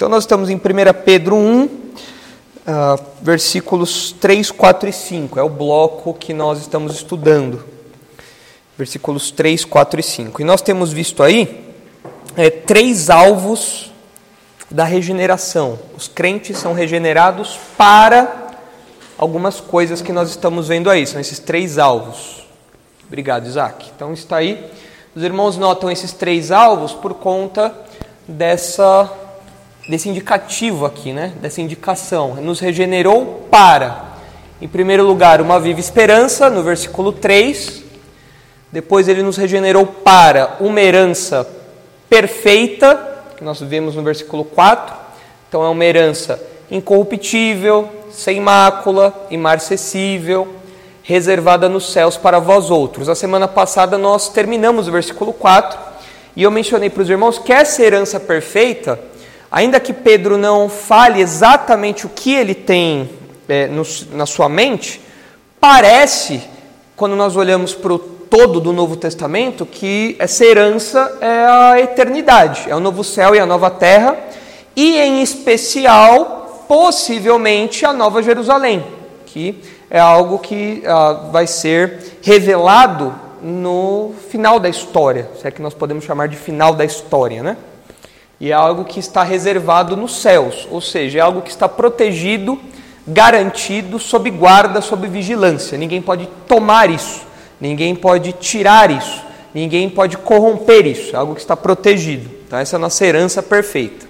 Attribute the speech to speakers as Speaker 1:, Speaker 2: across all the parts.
Speaker 1: Então nós estamos em 1 Pedro 1, uh, versículos 3, 4 e 5. É o bloco que nós estamos estudando. Versículos 3, 4 e 5. E nós temos visto aí é, três alvos da regeneração. Os crentes são regenerados para algumas coisas que nós estamos vendo aí. São esses três alvos. Obrigado, Isaac. Então está aí. Os irmãos notam esses três alvos por conta dessa desse indicativo aqui, né? Dessa indicação. Nos regenerou para, em primeiro lugar, uma viva esperança, no versículo 3. Depois ele nos regenerou para uma herança perfeita, que nós vemos no versículo 4. Então é uma herança incorruptível, sem mácula, imarcessível, reservada nos céus para vós outros. A semana passada nós terminamos o versículo 4 e eu mencionei para os irmãos que essa herança perfeita Ainda que Pedro não fale exatamente o que ele tem é, no, na sua mente, parece, quando nós olhamos para o todo do Novo Testamento, que essa herança é a eternidade, é o novo céu e a nova terra, e em especial, possivelmente, a nova Jerusalém, que é algo que ah, vai ser revelado no final da história, se é que nós podemos chamar de final da história, né? E é algo que está reservado nos céus, ou seja, é algo que está protegido, garantido, sob guarda, sob vigilância. Ninguém pode tomar isso, ninguém pode tirar isso, ninguém pode corromper isso, é algo que está protegido. Então, essa é a nossa herança perfeita.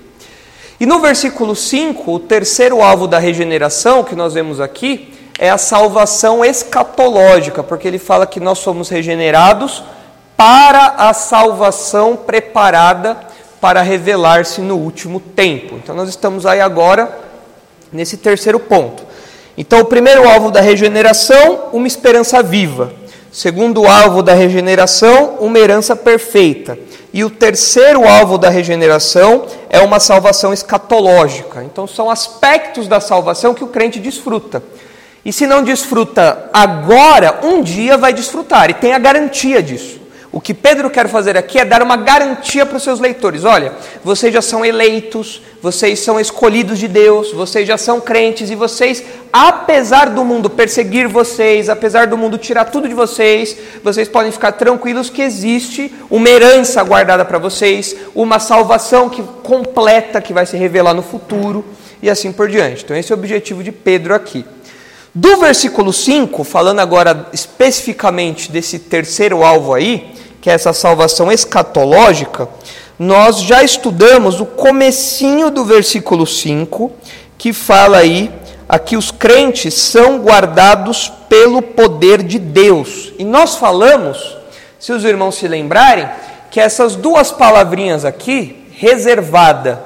Speaker 1: E no versículo 5, o terceiro alvo da regeneração que nós vemos aqui é a salvação escatológica, porque ele fala que nós somos regenerados para a salvação preparada para revelar-se no último tempo. Então nós estamos aí agora nesse terceiro ponto. Então o primeiro alvo da regeneração, uma esperança viva. Segundo alvo da regeneração, uma herança perfeita. E o terceiro alvo da regeneração é uma salvação escatológica. Então são aspectos da salvação que o crente desfruta. E se não desfruta agora, um dia vai desfrutar e tem a garantia disso. O que Pedro quer fazer aqui é dar uma garantia para os seus leitores: olha, vocês já são eleitos, vocês são escolhidos de Deus, vocês já são crentes e vocês, apesar do mundo perseguir vocês, apesar do mundo tirar tudo de vocês, vocês podem ficar tranquilos que existe uma herança guardada para vocês, uma salvação que completa que vai se revelar no futuro e assim por diante. Então, esse é o objetivo de Pedro aqui. Do versículo 5, falando agora especificamente desse terceiro alvo aí, que é essa salvação escatológica, nós já estudamos o comecinho do versículo 5, que fala aí aqui os crentes são guardados pelo poder de Deus. E nós falamos, se os irmãos se lembrarem, que essas duas palavrinhas aqui, reservada,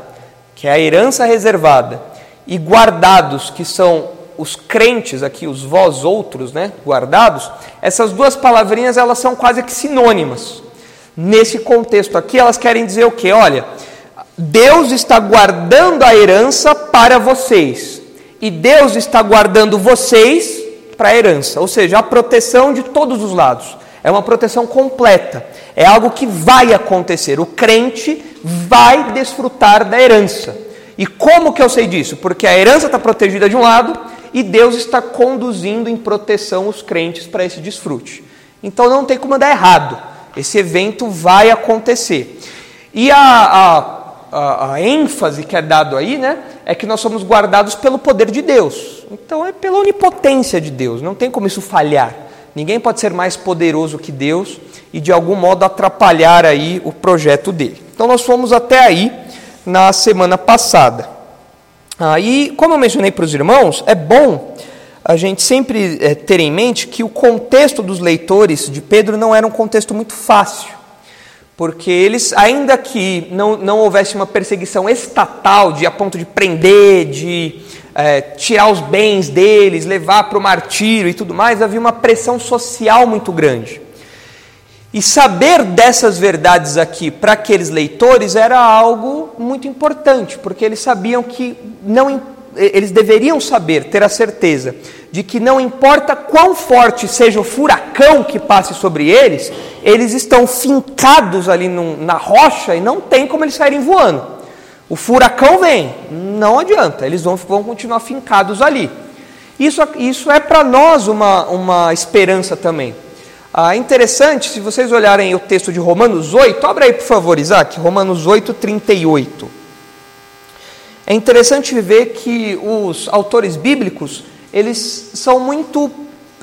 Speaker 1: que é a herança reservada, e guardados, que são os crentes aqui, os vós outros, né, guardados, essas duas palavrinhas elas são quase que sinônimas. Nesse contexto aqui, elas querem dizer o quê? Olha, Deus está guardando a herança para vocês e Deus está guardando vocês para a herança, ou seja, a proteção de todos os lados. É uma proteção completa. É algo que vai acontecer. O crente vai desfrutar da herança. E como que eu sei disso? Porque a herança está protegida de um lado e Deus está conduzindo em proteção os crentes para esse desfrute. Então não tem como dar errado. Esse evento vai acontecer. E a, a, a, a ênfase que é dado aí, né, é que nós somos guardados pelo poder de Deus. Então é pela onipotência de Deus. Não tem como isso falhar. Ninguém pode ser mais poderoso que Deus e de algum modo atrapalhar aí o projeto dele. Então nós fomos até aí na semana passada. Aí, ah, como eu mencionei para os irmãos, é bom a gente sempre é, ter em mente que o contexto dos leitores de Pedro não era um contexto muito fácil, porque eles, ainda que não, não houvesse uma perseguição estatal de a ponto de prender, de é, tirar os bens deles, levar para o martírio e tudo mais, havia uma pressão social muito grande. E saber dessas verdades aqui para aqueles leitores era algo muito importante, porque eles sabiam que não eles deveriam saber, ter a certeza de que não importa quão forte seja o furacão que passe sobre eles, eles estão fincados ali num, na rocha e não tem como eles saírem voando. O furacão vem, não adianta, eles vão, vão continuar fincados ali. Isso, isso é para nós uma, uma esperança também. Ah, interessante, se vocês olharem o texto de Romanos 8, abra aí por favor, Isaac, Romanos 8, 38. É interessante ver que os autores bíblicos, eles são muito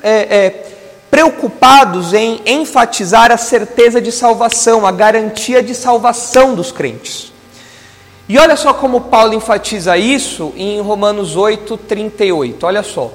Speaker 1: é, é, preocupados em enfatizar a certeza de salvação, a garantia de salvação dos crentes. E olha só como Paulo enfatiza isso em Romanos 8, 38. Olha só.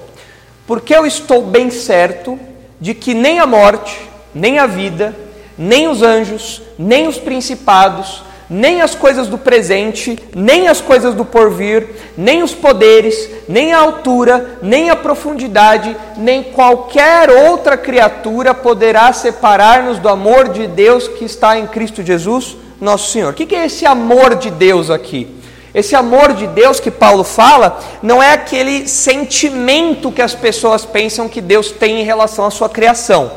Speaker 1: Porque eu estou bem certo de que nem a morte, nem a vida, nem os anjos, nem os principados, nem as coisas do presente, nem as coisas do porvir, nem os poderes, nem a altura, nem a profundidade, nem qualquer outra criatura poderá separar-nos do amor de Deus que está em Cristo Jesus, nosso Senhor. O que é esse amor de Deus aqui? Esse amor de Deus que Paulo fala não é aquele sentimento que as pessoas pensam que Deus tem em relação à sua criação.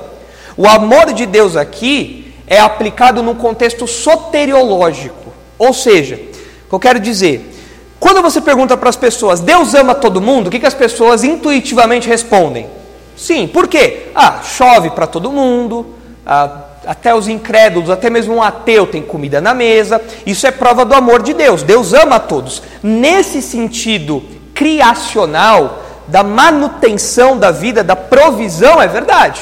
Speaker 1: O amor de Deus aqui é aplicado num contexto soteriológico. Ou seja, o que eu quero dizer, quando você pergunta para as pessoas, Deus ama todo mundo, o que, que as pessoas intuitivamente respondem? Sim, por quê? Ah, chove para todo mundo, ah, até os incrédulos, até mesmo um ateu tem comida na mesa. Isso é prova do amor de Deus. Deus ama a todos. Nesse sentido criacional, da manutenção da vida, da provisão, é verdade.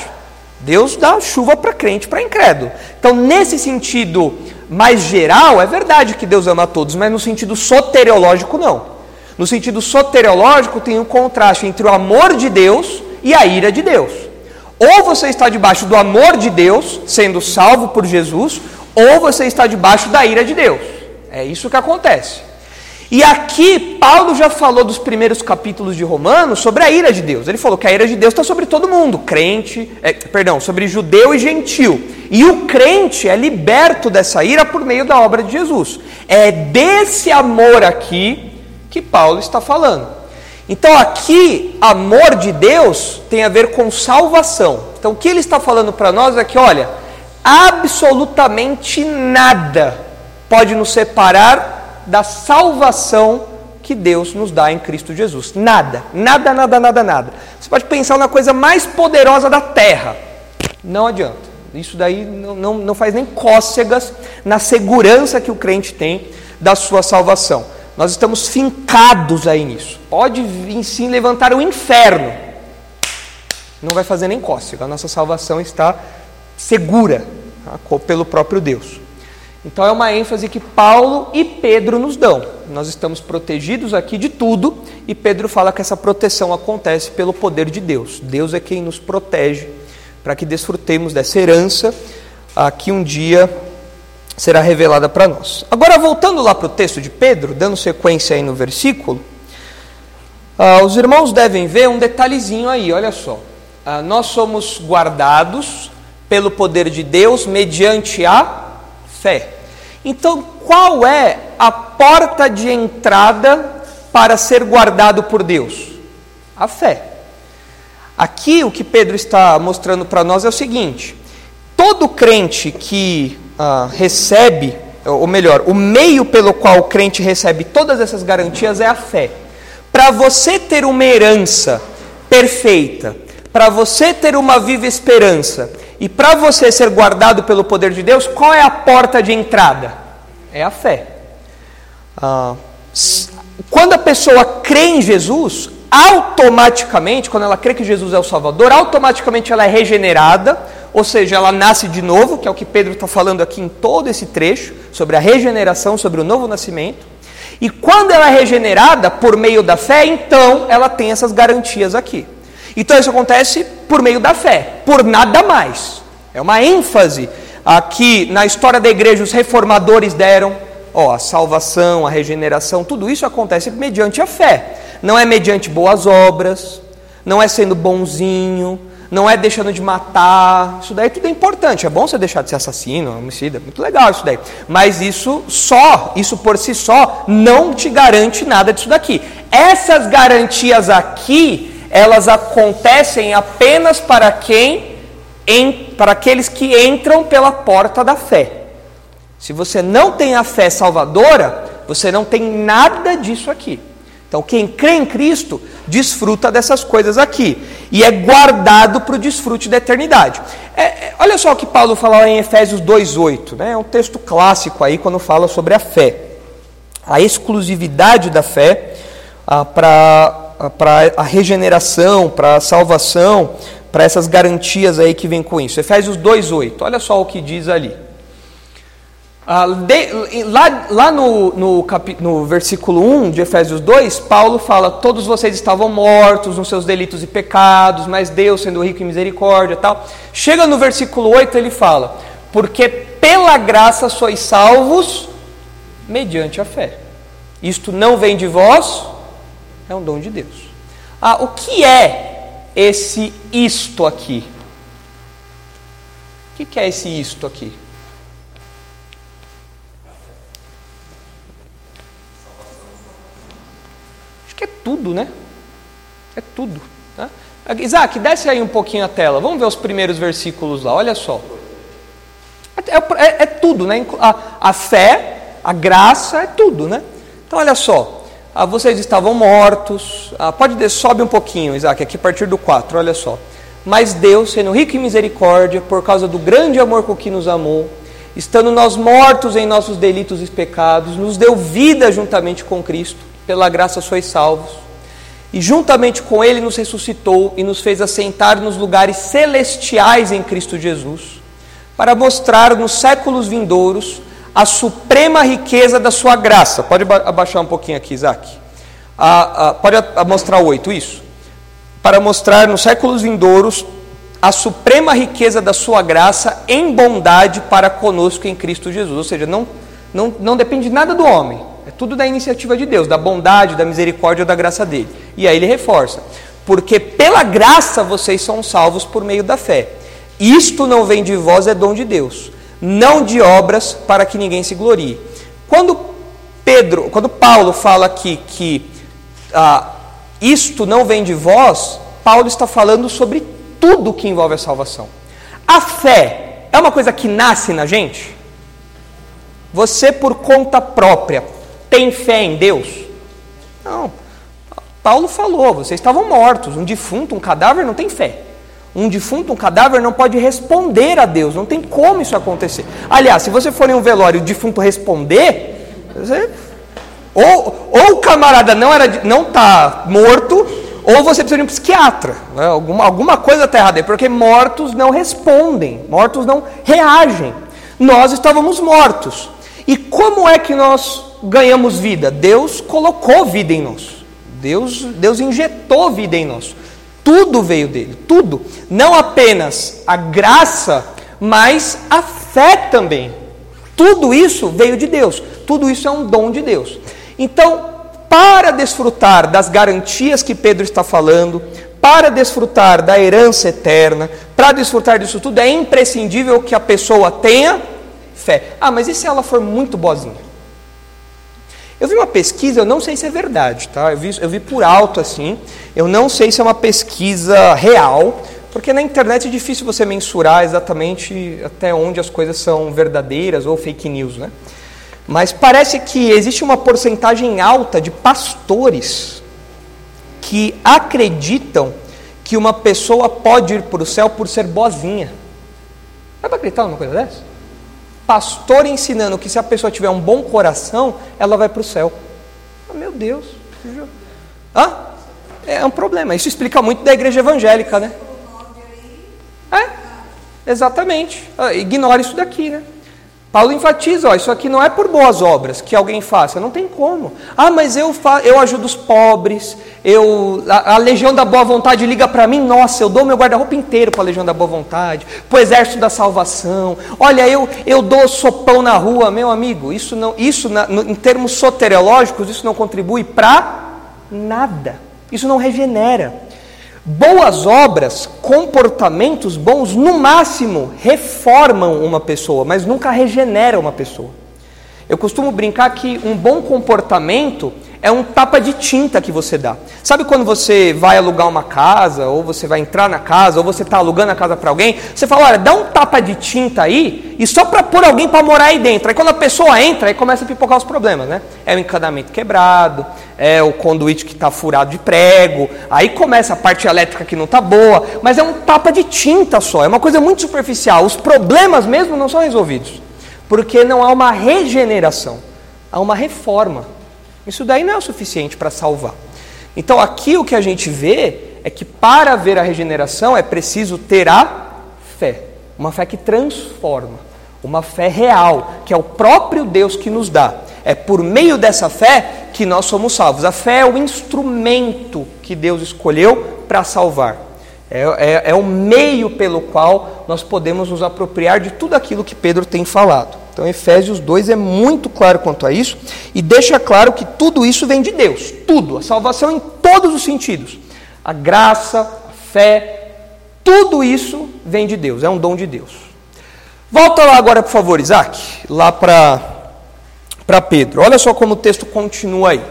Speaker 1: Deus dá chuva para crente, para incrédulo. Então, nesse sentido mais geral, é verdade que Deus ama a todos, mas no sentido soteriológico, não. No sentido soteriológico, tem um contraste entre o amor de Deus e a ira de Deus. Ou você está debaixo do amor de Deus, sendo salvo por Jesus, ou você está debaixo da ira de Deus. É isso que acontece. E aqui, Paulo já falou dos primeiros capítulos de Romanos sobre a ira de Deus. Ele falou que a ira de Deus está sobre todo mundo, crente, é, perdão, sobre judeu e gentil. E o crente é liberto dessa ira por meio da obra de Jesus. É desse amor aqui que Paulo está falando. Então, aqui, amor de Deus tem a ver com salvação. Então, o que ele está falando para nós é que, olha, absolutamente nada pode nos separar da salvação que Deus nos dá em Cristo Jesus. Nada, nada, nada, nada, nada. Você pode pensar na coisa mais poderosa da terra. Não adianta. Isso daí não, não, não faz nem cócegas na segurança que o crente tem da sua salvação. Nós estamos fincados aí nisso. Pode vir sim levantar o inferno. Não vai fazer nem cócega. A nossa salvação está segura tá? pelo próprio Deus. Então é uma ênfase que Paulo e Pedro nos dão. Nós estamos protegidos aqui de tudo e Pedro fala que essa proteção acontece pelo poder de Deus. Deus é quem nos protege para que desfrutemos dessa herança que um dia será revelada para nós. Agora voltando lá para o texto de Pedro, dando sequência aí no versículo, ah, os irmãos devem ver um detalhezinho aí, olha só. Ah, nós somos guardados pelo poder de Deus mediante a fé. Então, qual é a porta de entrada para ser guardado por Deus? A fé. Aqui o que Pedro está mostrando para nós é o seguinte: todo crente que ah, recebe, ou melhor, o meio pelo qual o crente recebe todas essas garantias é a fé. Para você ter uma herança perfeita, para você ter uma viva esperança e para você ser guardado pelo poder de Deus, qual é a porta de entrada? É a fé. Ah, quando a pessoa crê em Jesus, automaticamente, quando ela crê que Jesus é o Salvador, automaticamente ela é regenerada, ou seja, ela nasce de novo, que é o que Pedro está falando aqui em todo esse trecho, sobre a regeneração, sobre o novo nascimento. E quando ela é regenerada por meio da fé, então ela tem essas garantias aqui. Então isso acontece por meio da fé, por nada mais. É uma ênfase aqui na história da igreja os reformadores deram, ó, a salvação, a regeneração, tudo isso acontece mediante a fé. Não é mediante boas obras, não é sendo bonzinho, não é deixando de matar. Isso daí tudo é importante. É bom você deixar de ser assassino, homicida, muito legal isso daí. Mas isso só, isso por si só, não te garante nada disso daqui. Essas garantias aqui elas acontecem apenas para quem em, para aqueles que entram pela porta da fé. Se você não tem a fé salvadora, Você não tem nada disso aqui. Então, quem crê em Cristo desfruta dessas coisas aqui e é guardado para o desfrute da eternidade. É, é, olha só o que Paulo fala em Efésios 2,8, né? é um texto clássico aí quando fala sobre a fé, a exclusividade da fé ah, para a regeneração, para a salvação, para essas garantias aí que vem com isso. Efésios 2,8, olha só o que diz ali. Ah, de, lá lá no, no, no, versículo 1 de Efésios 2, Paulo fala: Todos vocês estavam mortos nos seus delitos e pecados, mas Deus, sendo rico em misericórdia tal. Chega no versículo 8, ele fala: Porque pela graça sois salvos mediante a fé. Isto não vem de vós, é um dom de Deus. Ah, o que é esse isto aqui? O que é esse isto aqui? Que é tudo, né? É tudo. Tá? Isaac, desce aí um pouquinho a tela. Vamos ver os primeiros versículos lá, olha só. É, é, é tudo, né? A, a, fé, a graça, é tudo, né? Então, olha só. Ah, vocês estavam mortos. Ah, pode sobe um pouquinho, Isaac, aqui a partir do 4, olha só. Mas Deus, sendo rico em misericórdia, por causa do grande amor com que nos amou, estando nós mortos em nossos delitos e pecados, nos deu vida juntamente com Cristo pela graça sois salvos. E juntamente com Ele nos ressuscitou e nos fez assentar nos lugares celestiais em Cristo Jesus, para mostrar nos séculos vindouros a suprema riqueza da Sua graça. Pode abaixar um pouquinho aqui, Isaac. Pode mostrar oito, isso. Para mostrar nos séculos vindouros a suprema riqueza da Sua graça em bondade para conosco em Cristo Jesus. Ou seja, não, não, não depende nada do homem é tudo da iniciativa de Deus, da bondade, da misericórdia, da graça dele. E aí ele reforça: porque pela graça vocês são salvos por meio da fé. Isto não vem de vós, é dom de Deus, não de obras para que ninguém se glorie. Quando Pedro, quando Paulo fala aqui que ah, isto não vem de vós, Paulo está falando sobre tudo que envolve a salvação. A fé é uma coisa que nasce na gente? Você, por conta própria, tem fé em Deus? Não. Paulo falou: vocês estavam mortos. Um defunto, um cadáver não tem fé. Um defunto, um cadáver não pode responder a Deus. Não tem como isso acontecer. Aliás, se você for em um velório e o defunto responder, você... ou, ou o camarada não era não está morto, ou você precisa de um psiquiatra. Né? Alguma, alguma coisa está errada aí, porque mortos não respondem, mortos não reagem. Nós estávamos mortos. E como é que nós ganhamos vida? Deus colocou vida em nós. Deus, Deus injetou vida em nós. Tudo veio dele, tudo. Não apenas a graça, mas a fé também. Tudo isso veio de Deus. Tudo isso é um dom de Deus. Então, para desfrutar das garantias que Pedro está falando, para desfrutar da herança eterna, para desfrutar disso tudo, é imprescindível que a pessoa tenha fé. Ah, mas e se ela for muito boazinha? Eu vi uma pesquisa, eu não sei se é verdade, tá? Eu vi, eu vi por alto assim, eu não sei se é uma pesquisa real, porque na internet é difícil você mensurar exatamente até onde as coisas são verdadeiras ou fake news, né? Mas parece que existe uma porcentagem alta de pastores que acreditam que uma pessoa pode ir para o céu por ser boazinha. Dá para acreditar numa coisa dessa? Pastor ensinando que se a pessoa tiver um bom coração, ela vai para o céu. Oh, meu Deus. Hã? É um problema. Isso explica muito da igreja evangélica, né? É, exatamente. Ah, ignora isso daqui, né? Paulo enfatiza, ó, isso aqui não é por boas obras que alguém faça, não tem como. Ah, mas eu, eu ajudo os pobres, eu a, a Legião da Boa Vontade liga para mim, nossa, eu dou meu guarda-roupa inteiro para a Legião da Boa Vontade, para o Exército da Salvação. Olha, eu, eu dou sopão na rua, meu amigo, isso, não, isso na, no, em termos soteriológicos, isso não contribui para nada, isso não regenera. Boas obras, comportamentos bons, no máximo reformam uma pessoa, mas nunca regeneram uma pessoa. Eu costumo brincar que um bom comportamento é um tapa de tinta que você dá. Sabe quando você vai alugar uma casa, ou você vai entrar na casa, ou você está alugando a casa para alguém, você fala, olha, dá um tapa de tinta aí, e só para pôr alguém para morar aí dentro. Aí quando a pessoa entra, aí começa a pipocar os problemas, né? É o encanamento quebrado, é o conduíte que está furado de prego, aí começa a parte elétrica que não está boa, mas é um tapa de tinta só, é uma coisa muito superficial. Os problemas mesmo não são resolvidos, porque não há uma regeneração, há uma reforma. Isso daí não é o suficiente para salvar. Então aqui o que a gente vê é que para ver a regeneração é preciso ter a fé, uma fé que transforma, uma fé real, que é o próprio Deus que nos dá. É por meio dessa fé que nós somos salvos. A fé é o instrumento que Deus escolheu para salvar. É, é, é o meio pelo qual nós podemos nos apropriar de tudo aquilo que Pedro tem falado. Então, Efésios 2 é muito claro quanto a isso e deixa claro que tudo isso vem de Deus, tudo, a salvação em todos os sentidos. A graça, a fé, tudo isso vem de Deus, é um dom de Deus. Volta lá agora, por favor, Isaac, lá para Pedro. Olha só como o texto continua aí.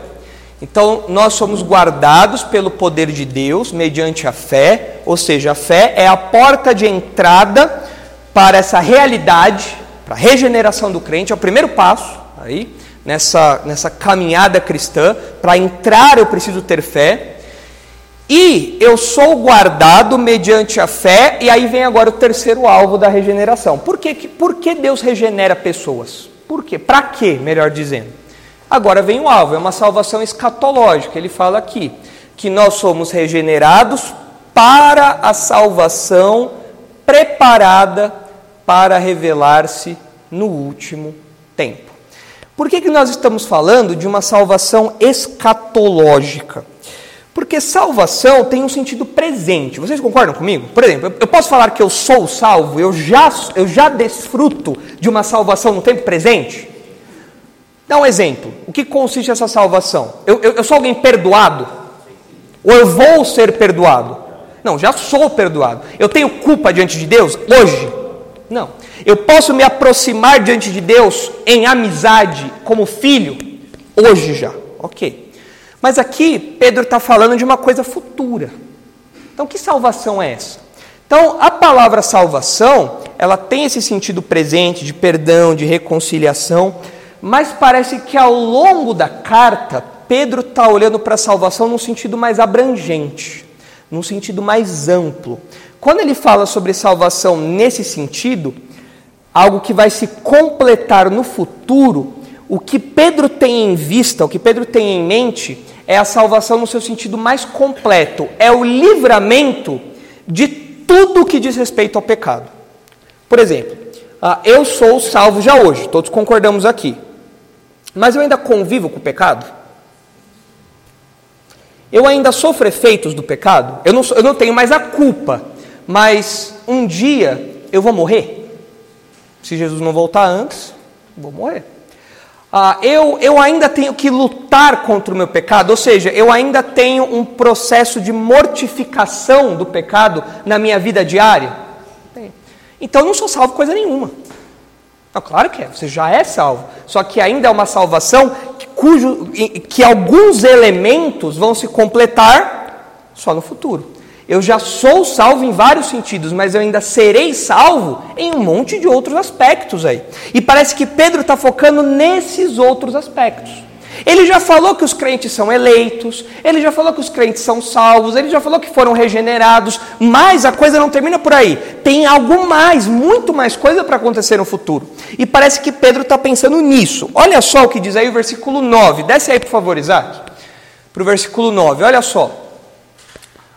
Speaker 1: Então, nós somos guardados pelo poder de Deus mediante a fé, ou seja, a fé é a porta de entrada para essa realidade para a regeneração do crente, é o primeiro passo aí nessa, nessa caminhada cristã. Para entrar eu preciso ter fé. E eu sou guardado mediante a fé, e aí vem agora o terceiro alvo da regeneração. Por que, por que Deus regenera pessoas? Por quê? Para quê, melhor dizendo? Agora vem o alvo, é uma salvação escatológica. Ele fala aqui que nós somos regenerados para a salvação preparada para revelar-se no último tempo. Por que, que nós estamos falando de uma salvação escatológica? Porque salvação tem um sentido presente. Vocês concordam comigo? Por exemplo, eu posso falar que eu sou salvo, eu já, eu já desfruto de uma salvação no tempo presente? Dá um exemplo. O que consiste essa salvação? Eu, eu, eu sou alguém perdoado? Ou eu vou ser perdoado? Não, já sou perdoado. Eu tenho culpa diante de Deus hoje? Não. Eu posso me aproximar diante de Deus em amizade, como filho, hoje já. Ok. Mas aqui Pedro está falando de uma coisa futura. Então, que salvação é essa? Então, a palavra salvação, ela tem esse sentido presente de perdão, de reconciliação, mas parece que ao longo da carta, Pedro está olhando para a salvação num sentido mais abrangente, num sentido mais amplo. Quando ele fala sobre salvação nesse sentido, algo que vai se completar no futuro, o que Pedro tem em vista, o que Pedro tem em mente, é a salvação no seu sentido mais completo, é o livramento de tudo que diz respeito ao pecado. Por exemplo, ah, eu sou salvo já hoje, todos concordamos aqui, mas eu ainda convivo com o pecado? Eu ainda sofro efeitos do pecado? Eu não, eu não tenho mais a culpa mas um dia eu vou morrer. Se Jesus não voltar antes, vou morrer. Ah, eu, eu ainda tenho que lutar contra o meu pecado, ou seja, eu ainda tenho um processo de mortificação do pecado na minha vida diária. Então eu não sou salvo coisa nenhuma. Não, claro que é, você já é salvo. Só que ainda é uma salvação que, cujo, que alguns elementos vão se completar só no futuro. Eu já sou salvo em vários sentidos, mas eu ainda serei salvo em um monte de outros aspectos aí. E parece que Pedro está focando nesses outros aspectos. Ele já falou que os crentes são eleitos, ele já falou que os crentes são salvos, ele já falou que foram regenerados, mas a coisa não termina por aí. Tem algo mais, muito mais coisa para acontecer no futuro. E parece que Pedro está pensando nisso. Olha só o que diz aí o versículo 9. Desce aí, por favor, Isaac. Para o versículo 9. Olha só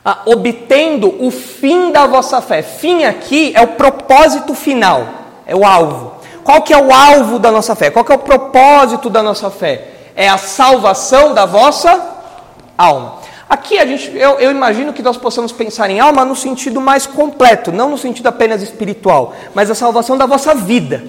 Speaker 1: ah, obtendo o fim da vossa fé. Fim aqui é o propósito final, é o alvo. Qual que é o alvo da nossa fé? Qual que é o propósito da nossa fé? É a salvação da vossa alma. Aqui a gente, eu, eu, imagino que nós possamos pensar em alma no sentido mais completo, não no sentido apenas espiritual, mas a salvação da vossa vida.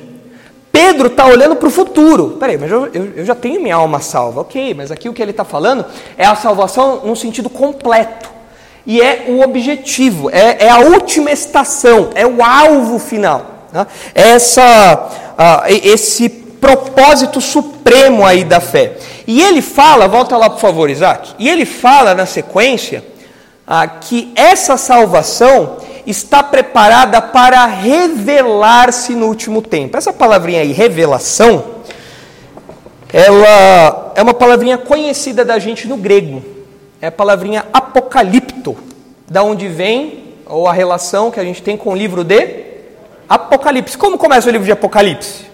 Speaker 1: Pedro está olhando para o futuro. Peraí, mas eu, eu, eu já tenho minha alma salva, ok, mas aqui o que ele está falando é a salvação no sentido completo e é o objetivo, é, é a última estação, é o alvo final. Né? Essa, uh, esse propósito supremo aí da fé. E ele fala, volta lá por favor, Isaac, e ele fala na sequência ah, que essa salvação está preparada para revelar-se no último tempo. Essa palavrinha aí, revelação, ela é uma palavrinha conhecida da gente no grego. É a palavrinha apocalipto, da onde vem, ou a relação que a gente tem com o livro de Apocalipse. Como começa o livro de Apocalipse?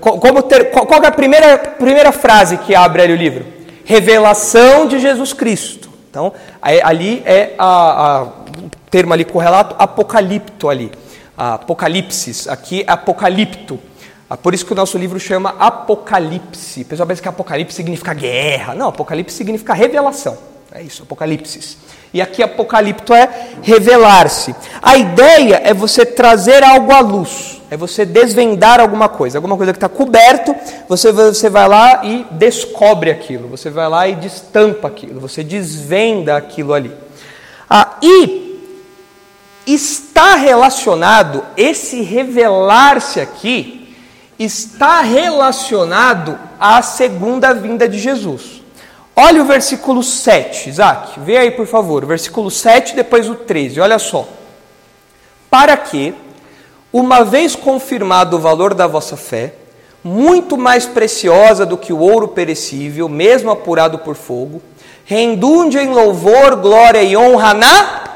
Speaker 1: Como ter, qual é a primeira, primeira frase que abre ali o livro? Revelação de Jesus Cristo. Então, ali é a, a, o termo ali correlato, apocalipto ali. Apocalipsis, aqui é apocalipto. Ah, por isso que o nosso livro chama Apocalipse. O pessoal pensa que Apocalipse significa guerra. Não, Apocalipse significa revelação. É isso, Apocalipse. E aqui Apocalipto é revelar-se. A ideia é você trazer algo à luz, é você desvendar alguma coisa, alguma coisa que está coberto, você, você vai lá e descobre aquilo, você vai lá e destampa aquilo, você desvenda aquilo ali. Ah, e está relacionado, esse revelar-se aqui, está relacionado à segunda vinda de Jesus. Olha o versículo 7, Isaac, vê aí por favor, versículo 7, depois o 13, olha só. Para que, uma vez confirmado o valor da vossa fé, muito mais preciosa do que o ouro perecível, mesmo apurado por fogo, rendunde em louvor, glória e honra na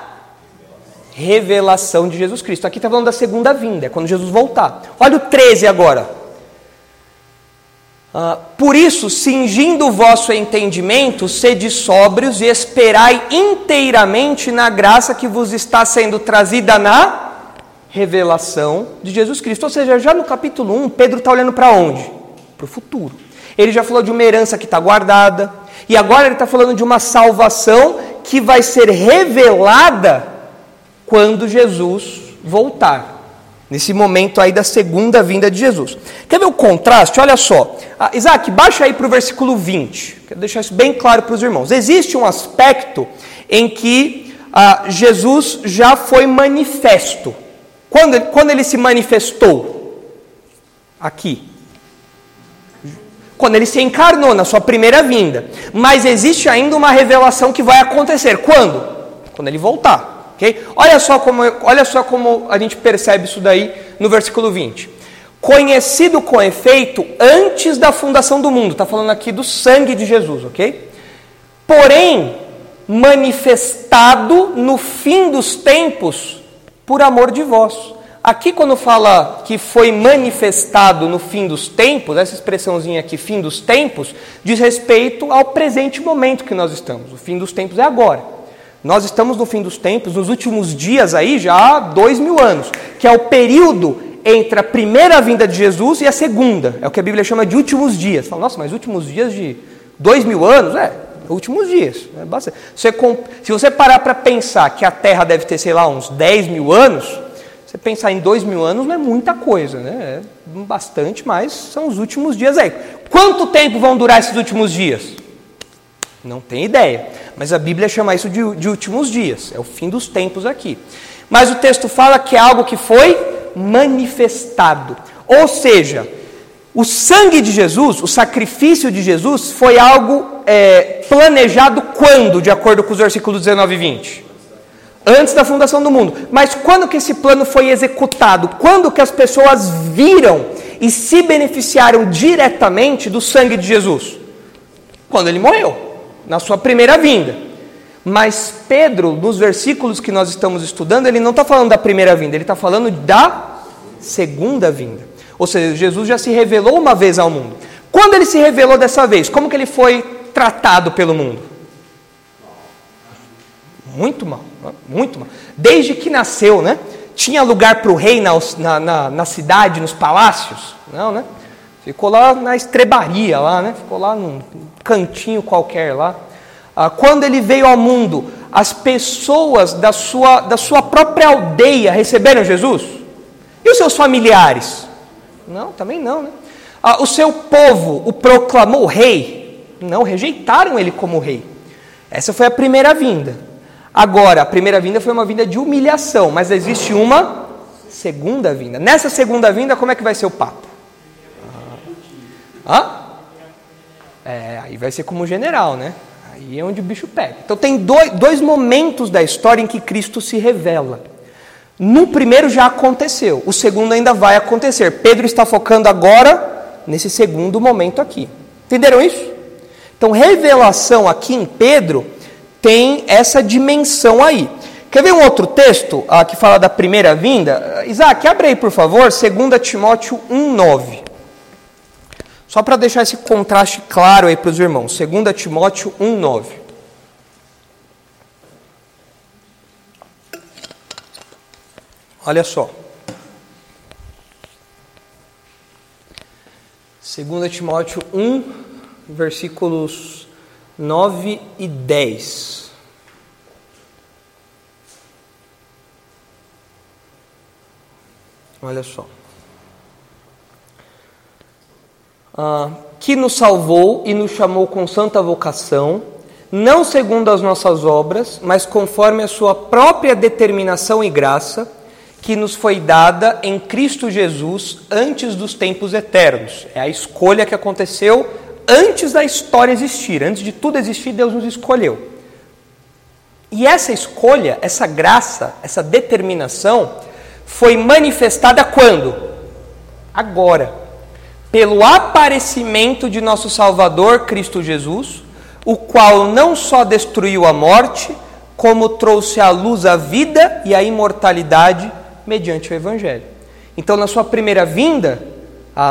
Speaker 1: revelação de Jesus Cristo. Aqui está falando da segunda vinda, é quando Jesus voltar. Olha o 13 agora. Uh, por isso, cingindo o vosso entendimento, sede sóbrios e esperai inteiramente na graça que vos está sendo trazida na revelação de Jesus Cristo. Ou seja, já no capítulo 1, Pedro está olhando para onde? Para o futuro. Ele já falou de uma herança que está guardada, e agora ele está falando de uma salvação que vai ser revelada quando Jesus voltar nesse momento aí da segunda vinda de Jesus. Quer ver o contraste? Olha só. Ah, Isaac, baixa aí para o versículo 20. Quero deixar isso bem claro para os irmãos. Existe um aspecto em que ah, Jesus já foi manifesto. Quando, quando ele se manifestou? Aqui. Quando ele se encarnou na sua primeira vinda. Mas existe ainda uma revelação que vai acontecer. Quando? Quando ele voltar. Olha, só como, olha só como a gente percebe isso daí no versículo 20. Conhecido com efeito antes da fundação do mundo. Está falando aqui do sangue de Jesus, ok? Porém, manifestado no fim dos tempos por amor de vós. Aqui, quando fala que foi manifestado no fim dos tempos, essa expressãozinha aqui, fim dos tempos, diz respeito ao presente momento que nós estamos. O fim dos tempos é agora. Nós estamos no fim dos tempos, nos últimos dias aí, já há dois mil anos, que é o período entre a primeira vinda de Jesus e a segunda. É o que a Bíblia chama de últimos dias. Fala, nossa, mas últimos dias de dois mil anos? É, últimos dias. É bastante. Você, se você parar para pensar que a Terra deve ter, sei lá, uns 10 mil anos, você pensar em dois mil anos não é muita coisa, né? É bastante, mas são os últimos dias aí. Quanto tempo vão durar esses últimos dias? Não tem ideia. Mas a Bíblia chama isso de, de últimos dias. É o fim dos tempos aqui. Mas o texto fala que é algo que foi manifestado. Ou seja, o sangue de Jesus, o sacrifício de Jesus, foi algo é, planejado quando, de acordo com os versículos 19 e 20? Antes da fundação do mundo. Mas quando que esse plano foi executado? Quando que as pessoas viram e se beneficiaram diretamente do sangue de Jesus? Quando ele morreu na sua primeira vinda. Mas Pedro, nos versículos que nós estamos estudando, ele não está falando da primeira vinda, ele está falando da segunda vinda. Ou seja, Jesus já se revelou uma vez ao mundo. Quando ele se revelou dessa vez, como que ele foi tratado pelo mundo? Muito mal, muito mal. Desde que nasceu, né? Tinha lugar para o rei na, na, na, cidade, nos palácios? Não, né? Ficou lá na estrebaria, lá, né? Ficou lá num cantinho qualquer lá. Ah, quando ele veio ao mundo, as pessoas da sua, da sua própria aldeia receberam Jesus? E os seus familiares? Não, também não, né? Ah, o seu povo o proclamou rei? Não, rejeitaram ele como rei. Essa foi a primeira vinda. Agora, a primeira vinda foi uma vinda de humilhação, mas existe uma segunda vinda. Nessa segunda vinda, como é que vai ser o papo? Hã? É, aí vai ser como general, né? Aí é onde o bicho pega. Então tem dois, dois momentos da história em que Cristo se revela. No primeiro já aconteceu, o segundo ainda vai acontecer. Pedro está focando agora nesse segundo momento aqui. Entenderam isso? Então, revelação aqui em Pedro tem essa dimensão aí. Quer ver um outro texto ah, que fala da primeira vinda? Isaac, abre aí, por favor, 2 Timóteo 1,9. Só para deixar esse contraste claro aí para os irmãos. 2 Timóteo 1,9. Olha só. 2 Timóteo 1, versículos 9 e 10. Olha só. Ah, que nos salvou e nos chamou com santa vocação, não segundo as nossas obras, mas conforme a sua própria determinação e graça, que nos foi dada em Cristo Jesus antes dos tempos eternos. É a escolha que aconteceu antes da história existir, antes de tudo existir, Deus nos escolheu. E essa escolha, essa graça, essa determinação foi manifestada quando? Agora, pelo aparecimento de nosso Salvador Cristo Jesus, o qual não só destruiu a morte, como trouxe à luz a vida e a imortalidade mediante o Evangelho. Então, na sua primeira vinda,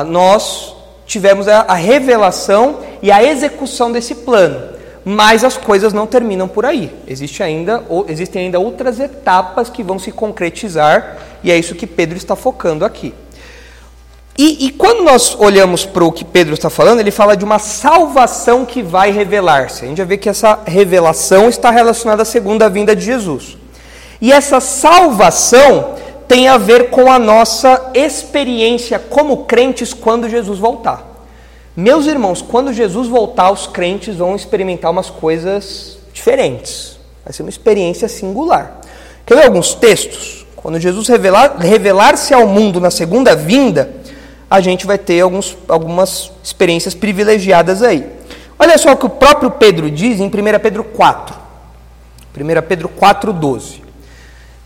Speaker 1: nós tivemos a, revelação e a execução desse plano. Mas as coisas não terminam por aí. Existe ainda, existem ainda outras etapas que vão se concretizar, e é isso que Pedro está focando aqui. E, e quando nós olhamos para o que Pedro está falando, ele fala de uma salvação que vai revelar-se. A gente vai ver que essa revelação está relacionada à segunda vinda de Jesus. E essa salvação tem a ver com a nossa experiência como crentes quando Jesus voltar. Meus irmãos, quando Jesus voltar, os crentes vão experimentar umas coisas diferentes. Vai ser uma experiência singular. Quer ver alguns textos? Quando Jesus revelar, revelar-se ao mundo na segunda vinda, a gente vai ter alguns, algumas experiências privilegiadas aí. Olha só o que o próprio Pedro diz em 1 Pedro 4. 1 Pedro 4, 12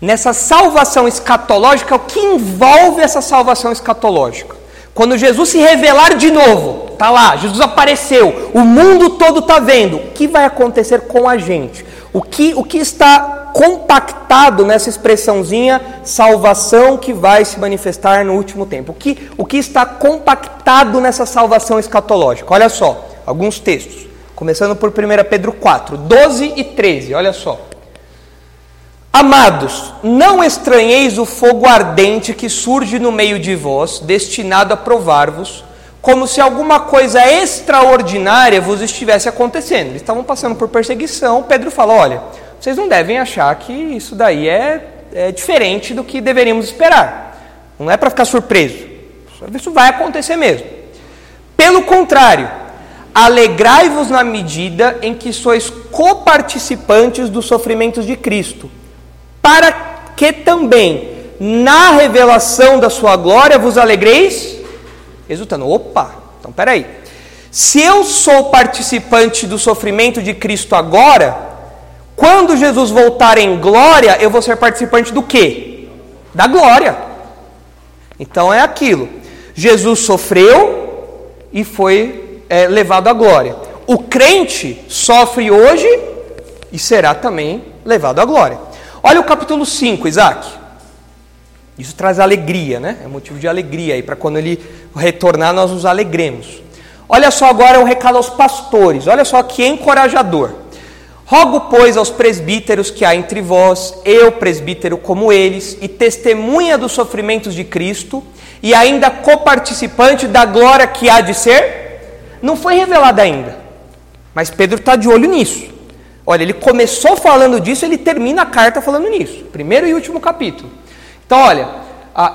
Speaker 1: nessa salvação escatológica, o que envolve essa salvação escatológica? Quando Jesus se revelar de novo, tá lá, Jesus apareceu, o mundo todo está vendo, o que vai acontecer com a gente? O que, o que está compactado nessa expressãozinha salvação que vai se manifestar no último tempo? O que, o que está compactado nessa salvação escatológica? Olha só, alguns textos, começando por 1 Pedro 4, 12 e 13, olha só. Amados, não estranheis o fogo ardente que surge no meio de vós, destinado a provar-vos, como se alguma coisa extraordinária vos estivesse acontecendo. Eles estavam passando por perseguição. Pedro fala: Olha, vocês não devem achar que isso daí é, é diferente do que deveríamos esperar. Não é para ficar surpreso. Isso vai acontecer mesmo. Pelo contrário, alegrai-vos na medida em que sois coparticipantes dos sofrimentos de Cristo para que também na revelação da sua glória vos alegreis, exultando. Opa, então peraí. Se eu sou participante do sofrimento de Cristo agora, quando Jesus voltar em glória, eu vou ser participante do quê? Da glória. Então é aquilo. Jesus sofreu e foi é, levado à glória. O crente sofre hoje e será também levado à glória. Olha o capítulo 5, Isaac. Isso traz alegria, né? É motivo de alegria aí, para quando ele retornar nós nos alegremos. Olha só agora um recado aos pastores, olha só que encorajador. Rogo, pois, aos presbíteros que há entre vós, eu, presbítero como eles, e testemunha dos sofrimentos de Cristo, e ainda coparticipante da glória que há de ser, não foi revelada ainda. Mas Pedro está de olho nisso. Olha, ele começou falando disso, ele termina a carta falando nisso. Primeiro e último capítulo. Então, olha,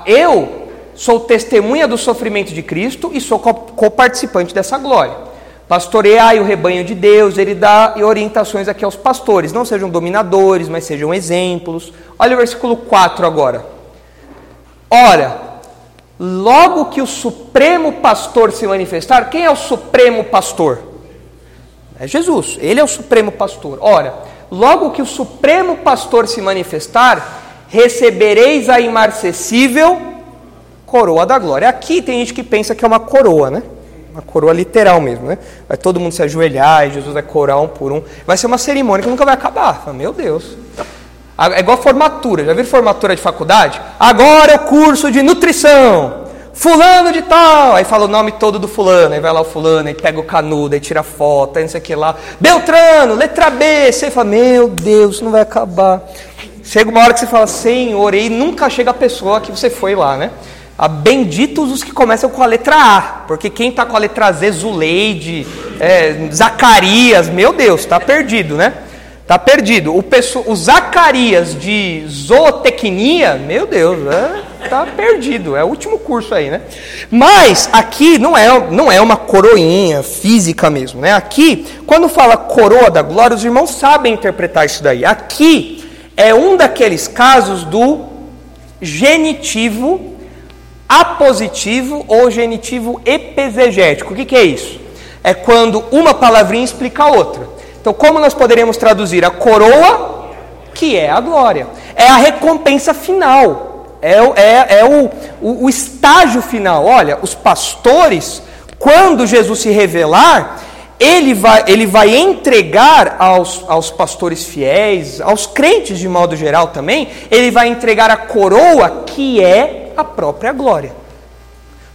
Speaker 1: eu sou testemunha do sofrimento de Cristo e sou coparticipante dessa glória. Pastoreai o rebanho de Deus, ele dá orientações aqui aos pastores. Não sejam dominadores, mas sejam exemplos. Olha o versículo 4 agora. Ora, logo que o Supremo Pastor se manifestar, quem é o Supremo Pastor? É Jesus, ele é o Supremo Pastor. Ora, logo que o Supremo Pastor se manifestar, recebereis a imarcessível coroa da glória. Aqui tem gente que pensa que é uma coroa, né? Uma coroa literal mesmo, né? Vai todo mundo se ajoelhar e Jesus vai corar um por um. Vai ser uma cerimônia que nunca vai acabar. Meu Deus. É igual formatura. Já viram formatura de faculdade? Agora é o curso de nutrição. Fulano de tal. Aí fala o nome todo do fulano. Aí vai lá o fulano, aí pega o canudo, aí tira foto, aí não sei o que lá. Beltrano, letra B. Você fala, meu Deus, não vai acabar. Chega uma hora que você fala, Senhor, e nunca chega a pessoa que você foi lá, né? a benditos os que começam com a letra A, porque quem está com a letra Z, Zuleide, é, Zacarias, meu Deus, está perdido, né? Está perdido. O, o Zacarias de zootecnia, meu Deus, é, perdido. É o último curso aí, né? Mas aqui não é, não é uma coroinha física mesmo, né? Aqui, quando fala coroa da glória, os irmãos sabem interpretar isso daí. Aqui é um daqueles casos do genitivo apositivo ou genitivo epesegético. O que, que é isso? É quando uma palavrinha explica a outra. Então, como nós poderíamos traduzir a coroa, que é a glória? É a recompensa final, é, é, é o, o, o estágio final. Olha, os pastores, quando Jesus se revelar, ele vai, ele vai entregar aos, aos pastores fiéis, aos crentes de modo geral também, ele vai entregar a coroa que é a própria glória.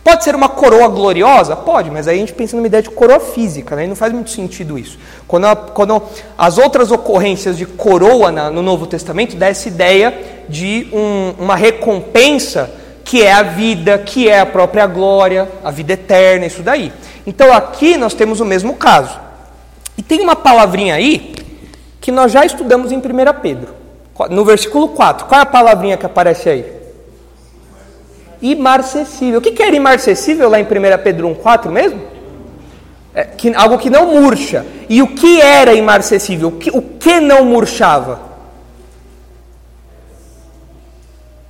Speaker 1: Pode ser uma coroa gloriosa? Pode, mas aí a gente pensa numa ideia de coroa física, né? não faz muito sentido isso. Quando, quando as outras ocorrências de coroa na, no Novo Testamento dá essa ideia de um, uma recompensa que é a vida, que é a própria glória, a vida eterna, isso daí. Então aqui nós temos o mesmo caso. E tem uma palavrinha aí que nós já estudamos em 1 Pedro, no versículo 4. Qual é a palavrinha que aparece aí? imarcessível. O que era imarcessível lá em 1 Pedro 1,4 mesmo? É, que, algo que não murcha. E o que era imarcessível? O que, o que não murchava?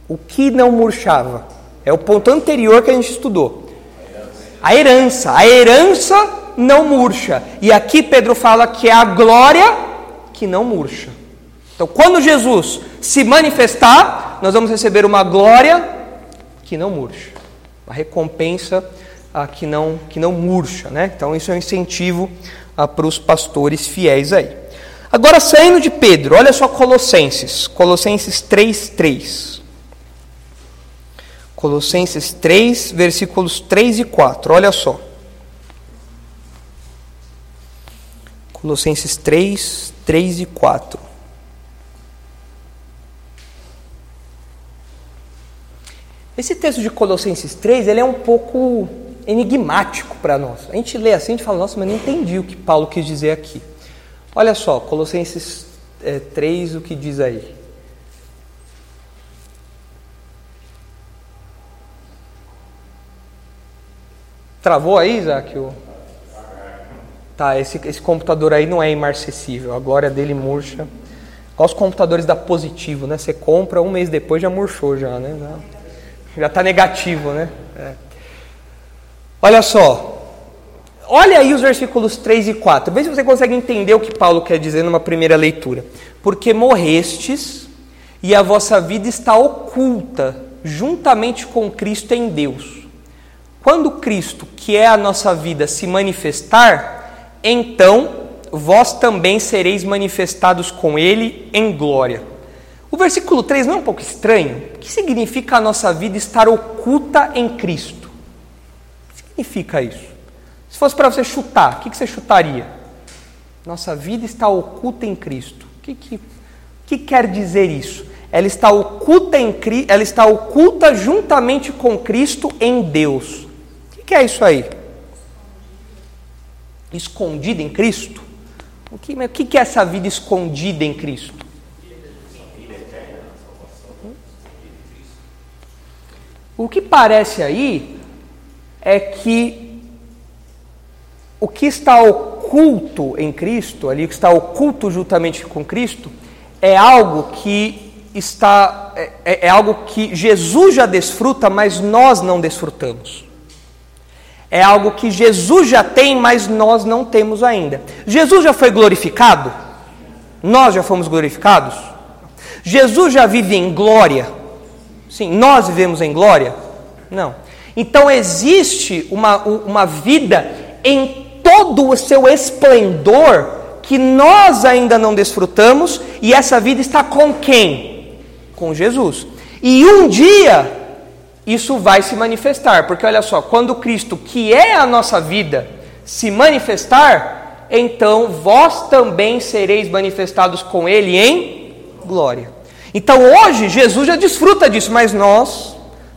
Speaker 1: O que não murchava? É o ponto anterior que a gente estudou. A herança. A herança não murcha. E aqui Pedro fala que é a glória que não murcha. Então, quando Jesus se manifestar, nós vamos receber uma glória que não murcha. A recompensa ah, que, não, que não murcha. Né? Então, isso é um incentivo ah, para os pastores fiéis aí. Agora, saindo de Pedro, olha só Colossenses. Colossenses 3, 3. Colossenses 3, versículos 3 e 4. Olha só. Colossenses 3, 3 e 4. Esse texto de Colossenses 3, ele é um pouco enigmático para nós. A gente lê assim, gente fala, nossa, mas não entendi o que Paulo quis dizer aqui. Olha só, Colossenses é, 3, o que diz aí? Travou aí, Isaac? O... Tá, esse, esse computador aí não é imarcessível, a glória dele murcha. Olha os computadores da Positivo, né? Você compra, um mês depois já murchou já, né? Já está negativo, né? É. Olha só. Olha aí os versículos 3 e 4. Vê se você consegue entender o que Paulo quer dizer numa primeira leitura. Porque morrestes e a vossa vida está oculta juntamente com Cristo em Deus. Quando Cristo, que é a nossa vida, se manifestar, então vós também sereis manifestados com Ele em glória. O versículo 3 não é um pouco estranho? O que significa a nossa vida estar oculta em Cristo? O que significa isso? Se fosse para você chutar, o que você chutaria? Nossa vida está oculta em Cristo. O que, que, que quer dizer isso? Ela está oculta em ela está oculta juntamente com Cristo em Deus. Que, é isso aí? Escondida em Cristo? O que, o que é essa vida escondida em Cristo? O que parece aí é que o que está oculto em Cristo, ali o que está oculto juntamente com Cristo, é algo que está é, é, é algo que Jesus já desfruta, mas nós não desfrutamos. É algo que Jesus já tem, mas nós não temos ainda. Jesus já foi glorificado? Nós já fomos glorificados? Jesus já vive em glória? Sim, nós vivemos em glória? Não. Então existe uma, uma vida em todo o seu esplendor que nós ainda não desfrutamos, e essa vida está com quem? Com Jesus. E um dia isso vai se manifestar, porque olha só, quando Cristo, que é a nossa vida, se manifestar, então vós também sereis manifestados com Ele em glória. Então hoje Jesus já desfruta disso, mas nós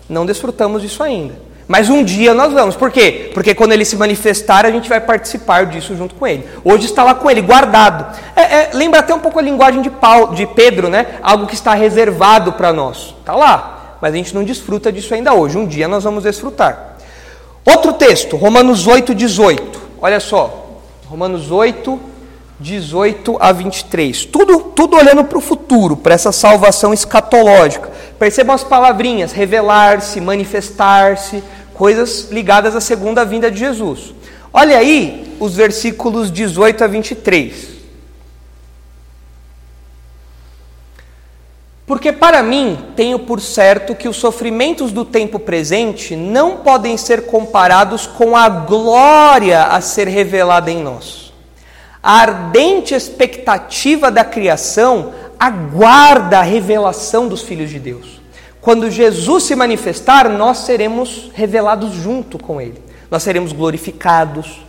Speaker 1: não desfrutamos disso ainda. Mas um dia nós vamos. Por quê? Porque quando ele se manifestar, a gente vai participar disso junto com ele. Hoje está lá com ele, guardado. É, é, lembra até um pouco a linguagem de, Paulo, de Pedro, né? Algo que está reservado para nós. Está lá. Mas a gente não desfruta disso ainda hoje. Um dia nós vamos desfrutar. Outro texto, Romanos 8, 18. Olha só. Romanos 8, 18 a 23. Tudo, tudo olhando para o futuro, para essa salvação escatológica. Percebam as palavrinhas: revelar-se, manifestar-se coisas ligadas à segunda vinda de Jesus. Olha aí os versículos 18 a 23. Porque para mim tenho por certo que os sofrimentos do tempo presente não podem ser comparados com a glória a ser revelada em nós. A ardente expectativa da criação aguarda a revelação dos filhos de Deus. Quando Jesus se manifestar, nós seremos revelados junto com Ele. Nós seremos glorificados,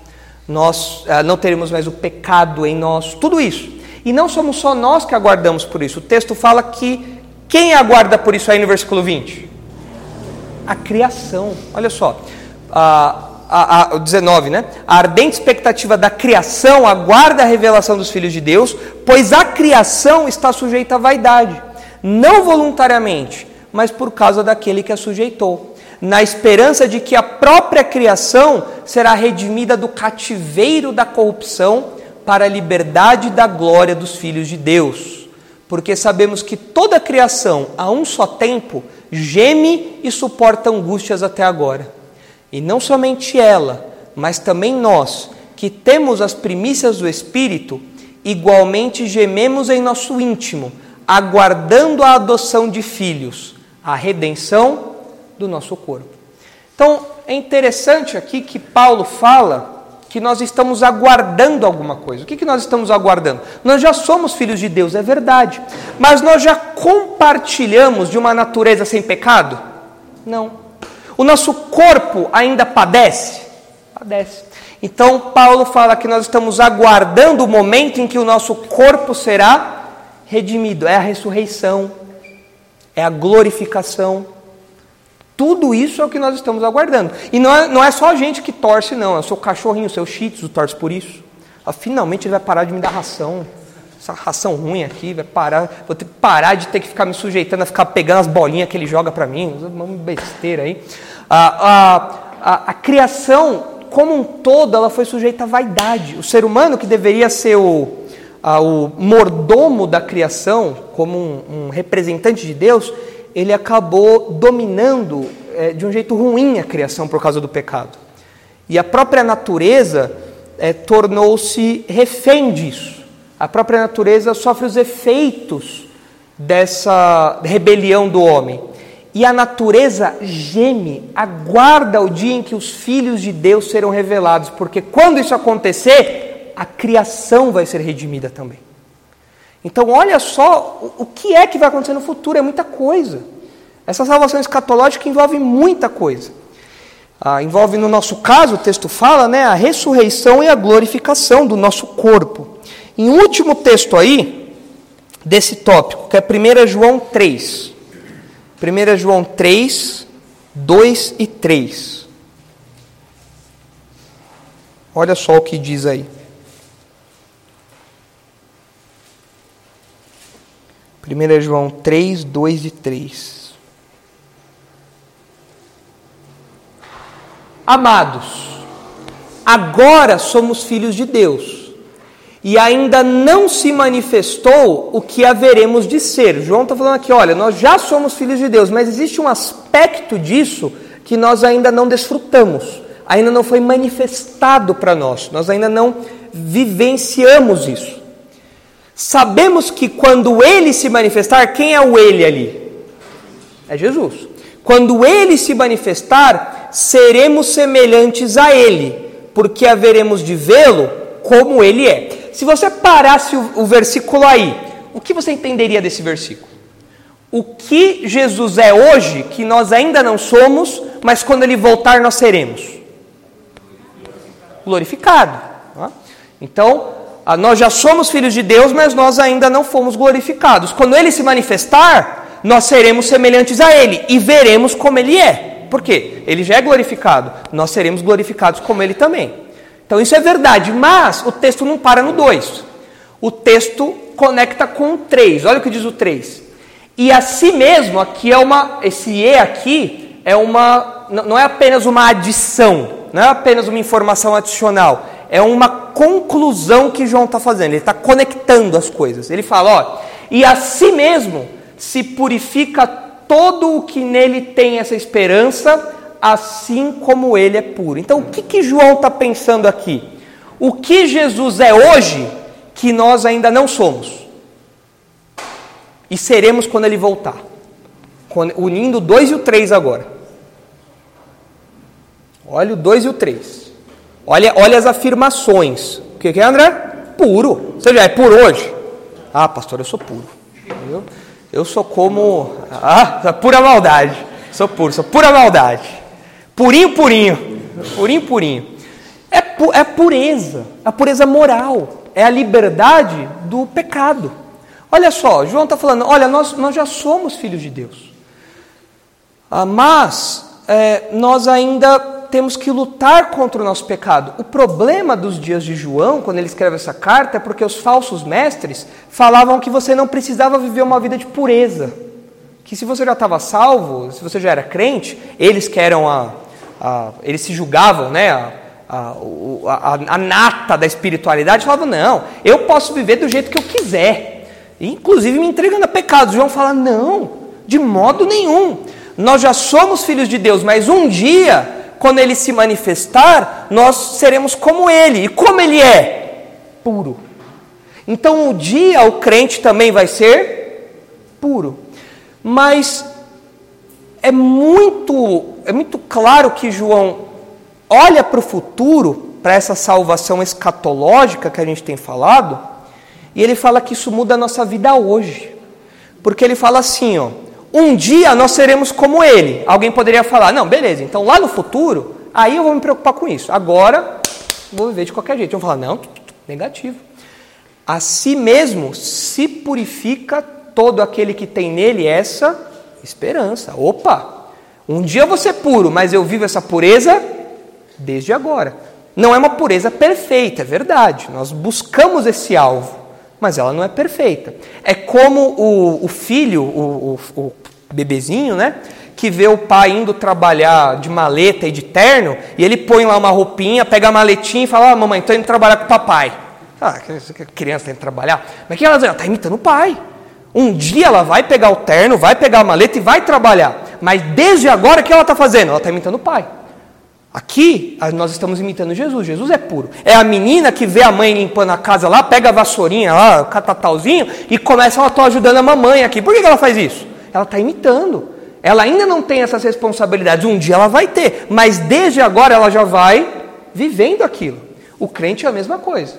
Speaker 1: nós ah, não teremos mais o pecado em nós, tudo isso. E não somos só nós que aguardamos por isso. O texto fala que quem aguarda por isso aí no versículo 20? A criação. Olha só. A, a, a, 19, né? A ardente expectativa da criação aguarda a revelação dos filhos de Deus, pois a criação está sujeita à vaidade, não voluntariamente, mas por causa daquele que a sujeitou, na esperança de que a própria criação será redimida do cativeiro da corrupção para a liberdade da glória dos filhos de Deus. Porque sabemos que toda a criação, a um só tempo, geme e suporta angústias até agora. E não somente ela, mas também nós, que temos as primícias do Espírito, igualmente gememos em nosso íntimo, aguardando a adoção de filhos a redenção do nosso corpo. Então, é interessante aqui que Paulo fala que nós estamos aguardando alguma coisa. O que, que nós estamos aguardando? Nós já somos filhos de Deus, é verdade. Mas nós já compartilhamos de uma natureza sem pecado? Não. O nosso corpo ainda padece? Padece. Então, Paulo fala que nós estamos aguardando o momento em que o nosso corpo será redimido é a ressurreição, é a glorificação. Tudo isso é o que nós estamos aguardando. E não é, não é só a gente que torce, não. É o seu cachorrinho, o seu cheats, torce por isso. Ah, finalmente ele vai parar de me dar ração. Essa ração ruim aqui, vai parar. Vou ter que parar de ter que ficar me sujeitando a ficar pegando as bolinhas que ele joga para mim. Uma besteira aí. A, a, a, a criação, como um todo, ela foi sujeita à vaidade. O ser humano, que deveria ser o, ao mordomo da criação, como um, um representante de Deus, ele acabou dominando é, de um jeito ruim a criação por causa do pecado. E a própria natureza é, tornou-se refém disso. A própria natureza sofre os efeitos dessa rebelião do homem. E a natureza geme, aguarda o dia em que os filhos de Deus serão revelados, porque quando isso acontecer, a criação vai ser redimida também. Então, olha só o que é que vai acontecer no futuro, é muita coisa. Essa salvação escatológica envolve muita coisa. Ah, envolve, no nosso caso, o texto fala, né, a ressurreição e a glorificação do nosso corpo. Em último texto aí, desse tópico, que é 1 João 3. 1 João 3, 2 e 3. Olha só o que diz aí. 1 João 3, 2 e 3. Amados, agora somos filhos de Deus, e ainda não se manifestou o que haveremos de ser. João está falando aqui, olha, nós já somos filhos de Deus, mas existe um aspecto disso que nós ainda não desfrutamos, ainda não foi manifestado para nós, nós ainda não vivenciamos isso. Sabemos que quando ele se manifestar, quem é o ele ali? É Jesus. Quando ele se manifestar, seremos semelhantes a ele, porque haveremos de vê-lo como ele é. Se você parasse o, o versículo aí, o que você entenderia desse versículo? O que Jesus é hoje, que nós ainda não somos, mas quando ele voltar nós seremos? Glorificado. Então, nós já somos filhos de Deus, mas nós ainda não fomos glorificados. Quando ele se manifestar, nós seremos semelhantes a ele e veremos como ele é. Por quê? Ele já é glorificado, nós seremos glorificados como ele também. Então isso é verdade, mas o texto não para no 2. O texto conecta com o 3. Olha o que diz o 3. E a si mesmo, aqui é uma esse e aqui é uma não é apenas uma adição, não é apenas uma informação adicional, é uma conclusão que João está fazendo, ele está conectando as coisas. Ele fala: ó, e a si mesmo se purifica todo o que nele tem essa esperança, assim como ele é puro. Então, o que, que João está pensando aqui? O que Jesus é hoje que nós ainda não somos? E seremos quando ele voltar. Unindo o 2 e o 3 agora. Olha o 2 e o 3. Olha, olha as afirmações. O que, é, André? Puro. Você já é puro hoje? Ah, pastor, eu sou puro. Eu, eu sou como. Ah, pura maldade. Sou puro, sou pura maldade. Purinho, purinho. Purinho, purinho. É, pu é pureza. A pureza moral. É a liberdade do pecado. Olha só, João está falando: olha, nós, nós já somos filhos de Deus. Ah, mas é, nós ainda temos que lutar contra o nosso pecado. O problema dos dias de João, quando ele escreve essa carta, é porque os falsos mestres falavam que você não precisava viver uma vida de pureza. Que se você já estava salvo, se você já era crente, eles que eram a. a eles se julgavam, né? A, a, a, a, nata da espiritualidade, falavam: não, eu posso viver do jeito que eu quiser, inclusive me entregando a pecados. João fala: não, de modo nenhum. Nós já somos filhos de Deus, mas um dia quando ele se manifestar, nós seremos como ele. E como ele é? Puro. Então, um dia o crente também vai ser puro. Mas é muito, é muito claro que João olha para o futuro, para essa salvação escatológica que a gente tem falado, e ele fala que isso muda a nossa vida hoje. Porque ele fala assim, ó, um dia nós seremos como ele. Alguém poderia falar: não, beleza, então lá no futuro, aí eu vou me preocupar com isso. Agora, vou viver de qualquer jeito. Vão falar: não, negativo. A si mesmo se purifica todo aquele que tem nele essa esperança. Opa, um dia eu vou ser puro, mas eu vivo essa pureza desde agora. Não é uma pureza perfeita, é verdade. Nós buscamos esse alvo mas ela não é perfeita. É como o, o filho, o, o, o bebezinho, né? Que vê o pai indo trabalhar de maleta e de terno, e ele põe lá uma roupinha, pega a maletinha e fala: ah, mamãe, estou indo trabalhar com o papai. Ah, criança tem que trabalhar. Mas que ela está imitando o pai. Um dia ela vai pegar o terno, vai pegar a maleta e vai trabalhar. Mas desde agora, o que ela está fazendo? Ela está imitando o pai. Aqui nós estamos imitando Jesus, Jesus é puro. É a menina que vê a mãe limpando a casa lá, pega a vassourinha lá, o catatauzinho e começa, ela está ajudando a mamãe aqui. Por que ela faz isso? Ela está imitando. Ela ainda não tem essas responsabilidades, um dia ela vai ter, mas desde agora ela já vai vivendo aquilo. O crente é a mesma coisa.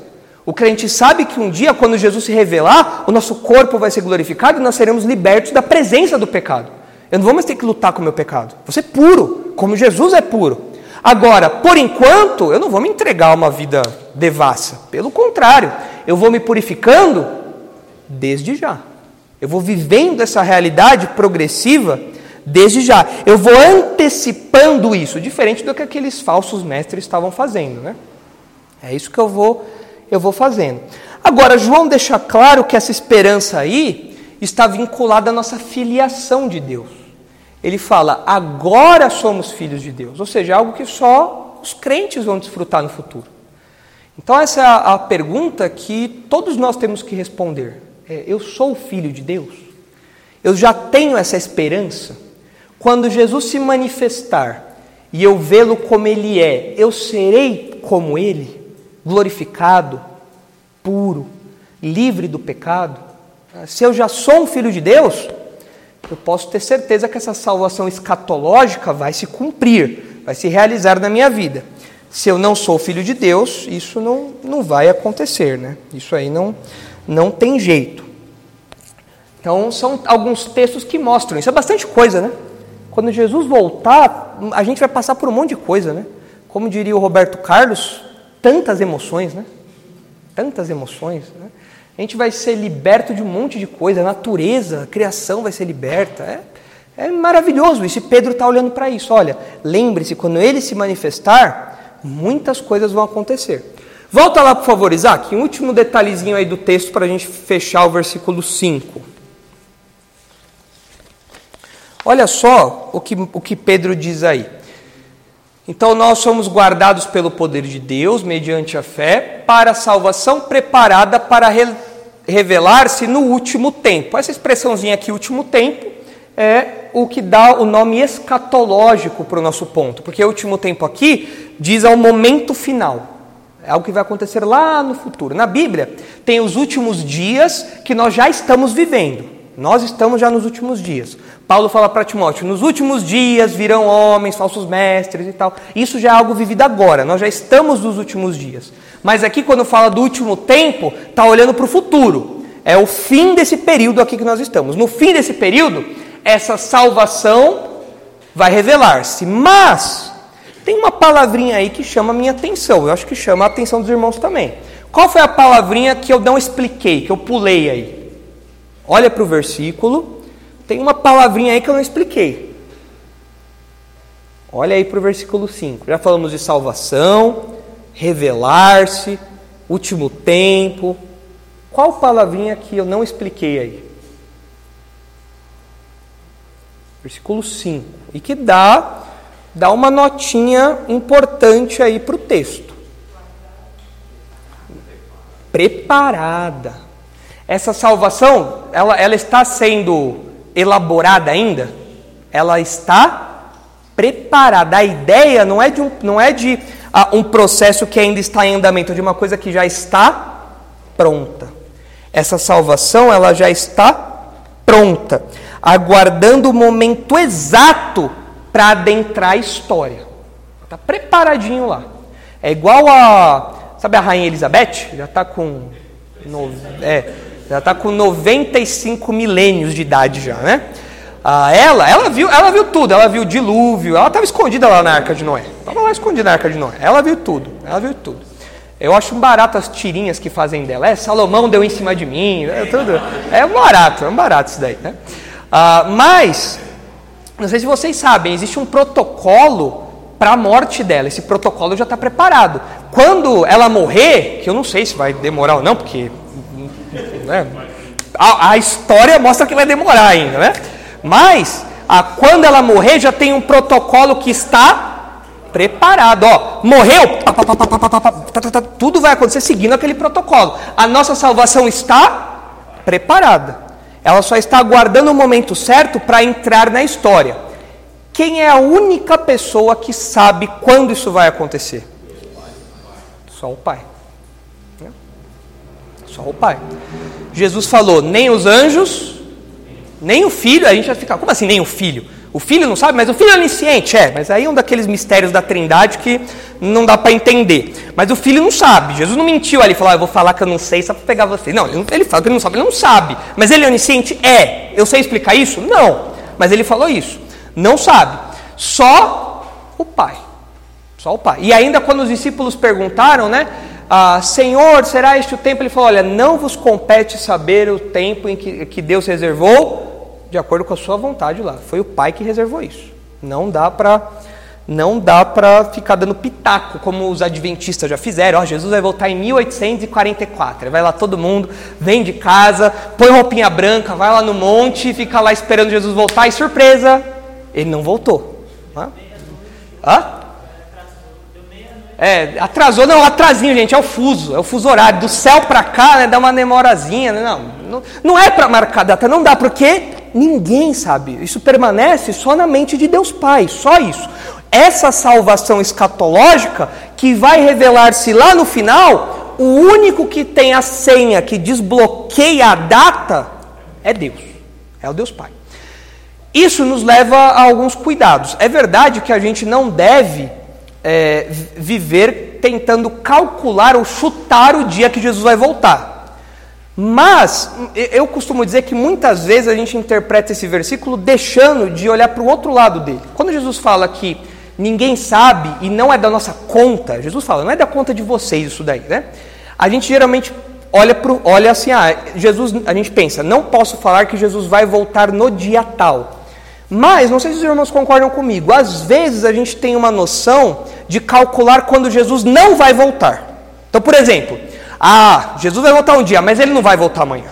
Speaker 1: O crente sabe que um dia, quando Jesus se revelar, o nosso corpo vai ser glorificado e nós seremos libertos da presença do pecado. Eu não vou mais ter que lutar com o meu pecado. Vou ser puro, como Jesus é puro. Agora, por enquanto, eu não vou me entregar a uma vida devassa. Pelo contrário, eu vou me purificando desde já. Eu vou vivendo essa realidade progressiva desde já. Eu vou antecipando isso, diferente do que aqueles falsos mestres estavam fazendo, né? É isso que eu vou eu vou fazendo. Agora, João deixa claro que essa esperança aí está vinculada à nossa filiação de Deus ele fala: agora somos filhos de Deus, ou seja, algo que só os crentes vão desfrutar no futuro. Então, essa é a, a pergunta que todos nós temos que responder. É, eu sou filho de Deus? Eu já tenho essa esperança? Quando Jesus se manifestar e eu vê-lo como ele é, eu serei como ele, glorificado, puro, livre do pecado? Se eu já sou um filho de Deus, eu posso ter certeza que essa salvação escatológica vai se cumprir, vai se realizar na minha vida. Se eu não sou filho de Deus, isso não, não vai acontecer, né? Isso aí não, não tem jeito. Então, são alguns textos que mostram isso. É bastante coisa, né? Quando Jesus voltar, a gente vai passar por um monte de coisa, né? Como diria o Roberto Carlos, tantas emoções, né? Tantas emoções, né? A gente vai ser liberto de um monte de coisa, a natureza, a criação vai ser liberta. É, é maravilhoso isso. E Pedro está olhando para isso. Olha, lembre-se, quando ele se manifestar, muitas coisas vão acontecer. Volta lá, por favor, Isaac, um último detalhezinho aí do texto para a gente fechar o versículo 5. Olha só o que, o que Pedro diz aí. Então nós somos guardados pelo poder de Deus, mediante a fé, para a salvação preparada para re revelar-se no último tempo. Essa expressãozinha aqui, último tempo, é o que dá o nome escatológico para o nosso ponto, porque o último tempo aqui diz ao momento final. É algo que vai acontecer lá no futuro. Na Bíblia, tem os últimos dias que nós já estamos vivendo. Nós estamos já nos últimos dias. Paulo fala para Timóteo: nos últimos dias virão homens, falsos mestres e tal. Isso já é algo vivido agora, nós já estamos nos últimos dias. Mas aqui, quando fala do último tempo, está olhando para o futuro. É o fim desse período aqui que nós estamos. No fim desse período, essa salvação vai revelar-se. Mas tem uma palavrinha aí que chama a minha atenção. Eu acho que chama a atenção dos irmãos também. Qual foi a palavrinha que eu não expliquei, que eu pulei aí? Olha para o versículo tem uma palavrinha aí que eu não expliquei. Olha aí para o versículo 5. Já falamos de salvação, revelar-se, último tempo. Qual palavrinha que eu não expliquei aí? Versículo 5. E que dá, dá uma notinha importante aí para o texto. Preparada. Essa salvação, ela, ela está sendo elaborada ainda, ela está preparada. A ideia não é de um, não é de uh, um processo que ainda está em andamento, de uma coisa que já está pronta. Essa salvação ela já está pronta, aguardando o momento exato para adentrar a história. Está preparadinho lá. É igual a. Sabe a Rainha Elizabeth? Já está com. No, é, já está com 95 milênios de idade já, né? Ah, ela, ela viu, ela viu tudo. Ela viu o dilúvio. Ela estava escondida lá na Arca de Noé. Estava lá escondida na Arca de Noé. Ela viu tudo. Ela viu tudo. Eu acho barato as tirinhas que fazem dela. É, Salomão deu em cima de mim. É, tudo. é barato, é barato isso daí, né? Ah, mas, não sei se vocês sabem, existe um protocolo para a morte dela. Esse protocolo já está preparado. Quando ela morrer, que eu não sei se vai demorar ou não, porque né? A, a, história mostra que vai demorar ainda, né? Mas a, quando ela morrer, já tem um protocolo que está preparado. Ó, morreu, tudo vai acontecer seguindo aquele protocolo. A nossa salvação está preparada. Ela só está aguardando o momento certo para entrar na história. Quem é a única pessoa que sabe quando isso vai acontecer? Só o Pai. Só o Pai. Jesus falou: nem os anjos, nem o filho. A gente vai ficar, como assim, nem o filho? O filho não sabe, mas o filho é onisciente, é. Mas aí é um daqueles mistérios da trindade que não dá para entender. Mas o filho não sabe. Jesus não mentiu ali, falou: ah, eu vou falar que eu não sei só para pegar você. Não, ele fala que ele não sabe, ele não sabe. Mas ele é onisciente? É. Eu sei explicar isso? Não. Mas ele falou isso. Não sabe. Só o Pai. Só o Pai. E ainda quando os discípulos perguntaram, né? ah, Senhor, será este o tempo? Ele falou: Olha, não vos compete saber o tempo em que, que Deus reservou, de acordo com a sua vontade lá. Foi o Pai que reservou isso. Não dá para não dá para ficar dando pitaco como os adventistas já fizeram. Ó, Jesus vai voltar em 1844. Vai lá todo mundo, vem de casa, põe roupinha branca, vai lá no monte, fica lá esperando Jesus voltar e surpresa, ele não voltou. Hã? Hã? É, atrasou, não, atrasinho, gente, é o fuso, é o fuso horário. Do céu para cá, né, dá uma demorazinha. Né, não, não, não é para marcar data, não dá, porque ninguém sabe. Isso permanece só na mente de Deus Pai, só isso. Essa salvação escatológica que vai revelar-se lá no final, o único que tem a senha que desbloqueia a data é Deus, é o Deus Pai. Isso nos leva a alguns cuidados. É verdade que a gente não deve é, viver tentando calcular ou chutar o dia que Jesus vai voltar. Mas eu costumo dizer que muitas vezes a gente interpreta esse versículo deixando de olhar para o outro lado dele. Quando Jesus fala que ninguém sabe e não é da nossa conta, Jesus fala, não é da conta de vocês isso daí, né? A gente geralmente olha, pro, olha assim, ah, Jesus, a gente pensa, não posso falar que Jesus vai voltar no dia tal. Mas, não sei se os irmãos concordam comigo, às vezes a gente tem uma noção de calcular quando Jesus não vai voltar. Então, por exemplo, ah, Jesus vai voltar um dia, mas ele não vai voltar amanhã.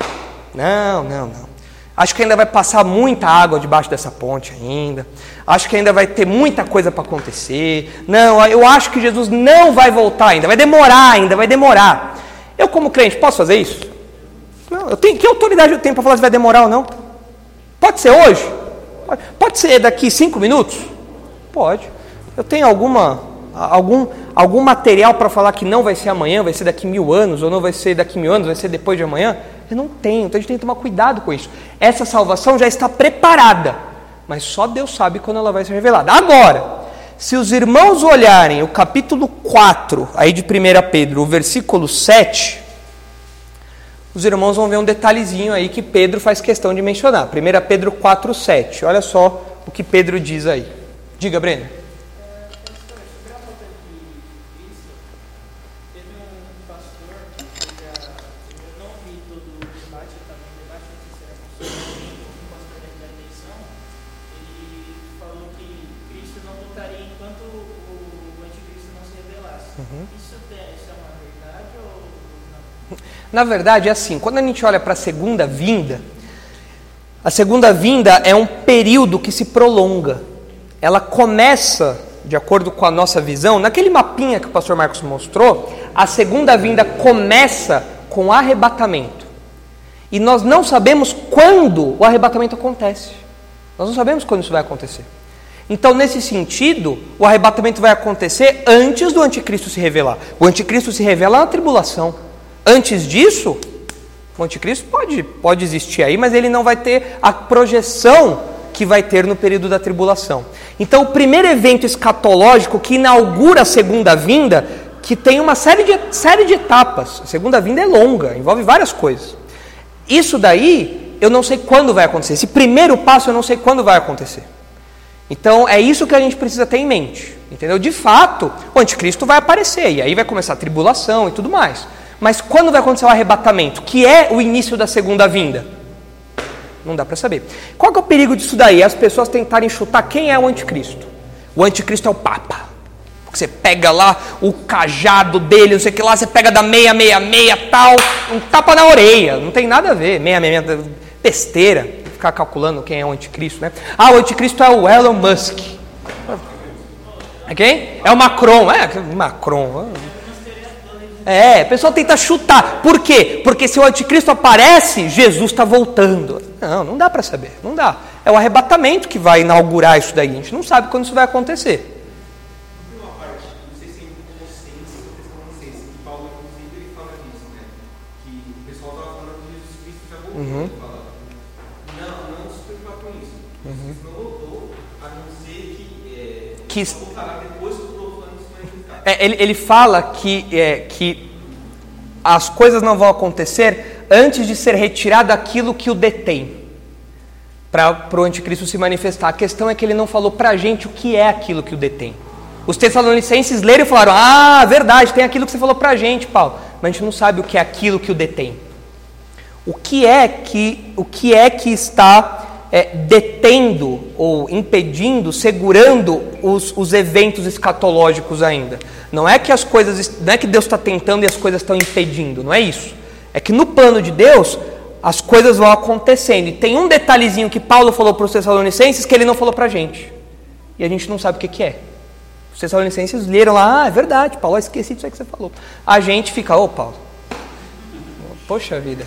Speaker 1: Não, não, não. Acho que ainda vai passar muita água debaixo dessa ponte ainda. Acho que ainda vai ter muita coisa para acontecer. Não, eu acho que Jesus não vai voltar ainda. Vai demorar ainda, vai demorar. Eu, como crente, posso fazer isso? Não, eu tenho, que autoridade eu tenho para falar se vai demorar ou não? Pode ser hoje? Pode ser daqui cinco minutos? Pode. Eu tenho alguma, algum, algum material para falar que não vai ser amanhã, vai ser daqui mil anos, ou não vai ser daqui mil anos, vai ser depois de amanhã? Eu não tenho, então a gente tem que tomar cuidado com isso. Essa salvação já está preparada, mas só Deus sabe quando ela vai ser revelada. Agora, se os irmãos olharem o capítulo 4, aí de 1 Pedro, o versículo 7, os irmãos vão ver um detalhezinho aí que Pedro faz questão de mencionar. 1 Pedro 4, 7. Olha só o que Pedro diz aí. Diga, Breno. Na verdade, é assim: quando a gente olha para a segunda vinda, a segunda vinda é um período que se prolonga. Ela começa, de acordo com a nossa visão, naquele mapinha que o pastor Marcos mostrou, a segunda vinda começa com arrebatamento. E nós não sabemos quando o arrebatamento acontece. Nós não sabemos quando isso vai acontecer. Então, nesse sentido, o arrebatamento vai acontecer antes do anticristo se revelar. O anticristo se revela na tribulação. Antes disso, o anticristo pode, pode existir aí, mas ele não vai ter a projeção que vai ter no período da tribulação. Então, o primeiro evento escatológico que inaugura a segunda vinda, que tem uma série de, série de etapas. A segunda vinda é longa, envolve várias coisas. Isso daí, eu não sei quando vai acontecer. Esse primeiro passo, eu não sei quando vai acontecer. Então, é isso que a gente precisa ter em mente. Entendeu? De fato, o anticristo vai aparecer, e aí vai começar a tribulação e tudo mais. Mas quando vai acontecer o arrebatamento, que é o início da segunda vinda? Não dá para saber. Qual é o perigo disso daí? As pessoas tentarem chutar quem é o anticristo. O anticristo é o Papa. Você pega lá o cajado dele, não sei o que lá, você pega da 666 tal, um tapa na orelha. Não tem nada a ver. 666, besteira. Ficar calculando quem é o anticristo, né? Ah, o anticristo é o Elon Musk. É quem? É o Macron. É, Macron. É, o pessoal tenta chutar. Por quê? Porque se o anticristo aparece, Jesus está voltando. Não, não dá para saber, não dá. É o arrebatamento que vai inaugurar isso daí. A gente não sabe quando isso vai acontecer. Uhum. Não, não se preocupar com isso. Uhum. não voltou, a não ser que. É, que é, ele, ele fala que, é, que as coisas não vão acontecer antes de ser retirado aquilo que o detém para o anticristo se manifestar. A questão é que ele não falou para a gente o que é aquilo que o detém. Os tessalonicenses leram e falaram: Ah, verdade, tem aquilo que você falou para a gente, Paulo. Mas a gente não sabe o que é aquilo que o detém. O que é que, o que, é que está é, detendo ou impedindo, segurando os, os eventos escatológicos ainda. Não é que as coisas, não é que Deus está tentando e as coisas estão impedindo, não é isso. É que no plano de Deus as coisas vão acontecendo. E tem um detalhezinho que Paulo falou para os Tessalonicenses que ele não falou para a gente. E a gente não sabe o que, que é. Os Tessalonicenses leram lá, ah, é verdade, Paulo, eu esqueci disso aí que você falou. A gente fica, ô Paulo, poxa vida.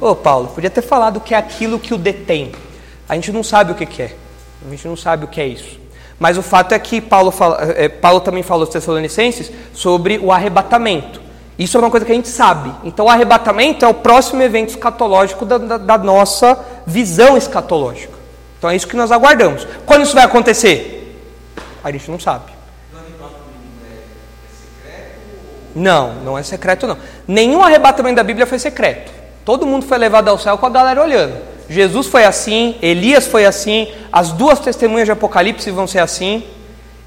Speaker 1: Ô Paulo, podia ter falado que é aquilo que o detém. A gente não sabe o que, que é. A gente não sabe o que é isso. Mas o fato é que Paulo, fala, é, Paulo também falou aos Tessalonicenses sobre o arrebatamento. Isso é uma coisa que a gente sabe. Então, o arrebatamento é o próximo evento escatológico da, da, da nossa visão escatológica. Então, é isso que nós aguardamos. Quando isso vai acontecer? A gente não sabe. Não, não é secreto não. Nenhum arrebatamento da Bíblia foi secreto. Todo mundo foi levado ao céu com a galera olhando. Jesus foi assim, Elias foi assim, as duas testemunhas de Apocalipse vão ser assim.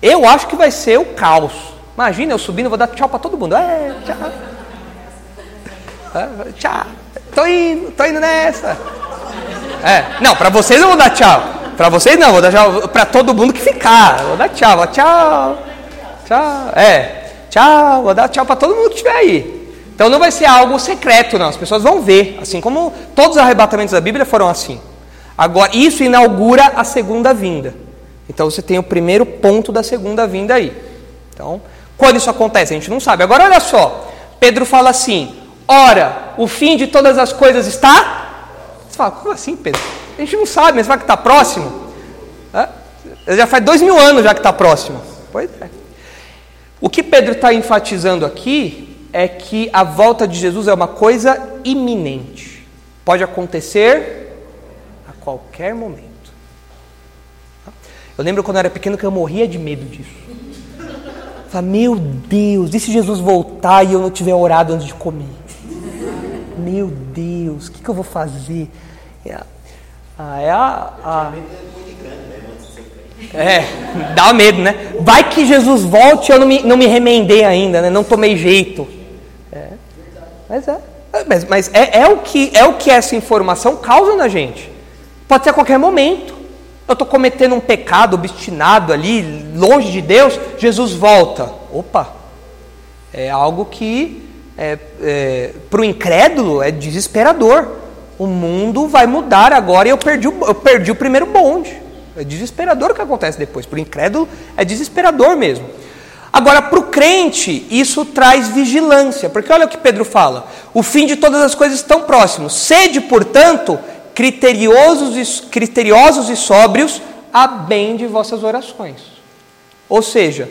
Speaker 1: Eu acho que vai ser o caos. Imagina eu subindo, vou dar tchau para todo mundo. É, tchau. É, tchau. Tô indo, tô indo nessa. É, não, para vocês eu vou dar tchau. Para vocês não, vou dar tchau para todo mundo que ficar. Vou dar tchau, vou tchau. Tchau. É. Tchau, vou dar tchau para todo mundo que estiver aí. Então não vai ser algo secreto, não. As pessoas vão ver, assim como todos os arrebatamentos da Bíblia foram assim. Agora, isso inaugura a segunda vinda. Então você tem o primeiro ponto da segunda vinda aí. Então, quando isso acontece, a gente não sabe. Agora olha só, Pedro fala assim: ora, o fim de todas as coisas está. Você fala, como assim, Pedro? A gente não sabe, mas vai que está próximo. Já faz dois mil anos já que está próximo. Pois é. O que Pedro está enfatizando aqui é que a volta de Jesus é uma coisa iminente. Pode acontecer a qualquer momento. Eu lembro quando eu era pequeno que eu morria de medo disso. Falei, meu Deus, e se Jesus voltar e eu não tiver orado antes de comer? Meu Deus, o que, que eu vou fazer? É, ah, é a, a, é, dá medo, né? Vai que Jesus volte e eu não me, não me remendei ainda, né? Não tomei jeito. É. Mas é. Mas, mas é, é, o que, é o que essa informação causa na gente. Pode ser a qualquer momento. Eu estou cometendo um pecado obstinado ali, longe de Deus, Jesus volta. Opa! É algo que, é, é, para o incrédulo, é desesperador. O mundo vai mudar agora e eu perdi, o, eu perdi o primeiro bonde. É desesperador o que acontece depois. Para o incrédulo, é desesperador mesmo. Agora, para o crente, isso traz vigilância, porque olha o que Pedro fala: o fim de todas as coisas estão próximos. Sede, portanto, criteriosos e, criteriosos e sóbrios a bem de vossas orações. Ou seja,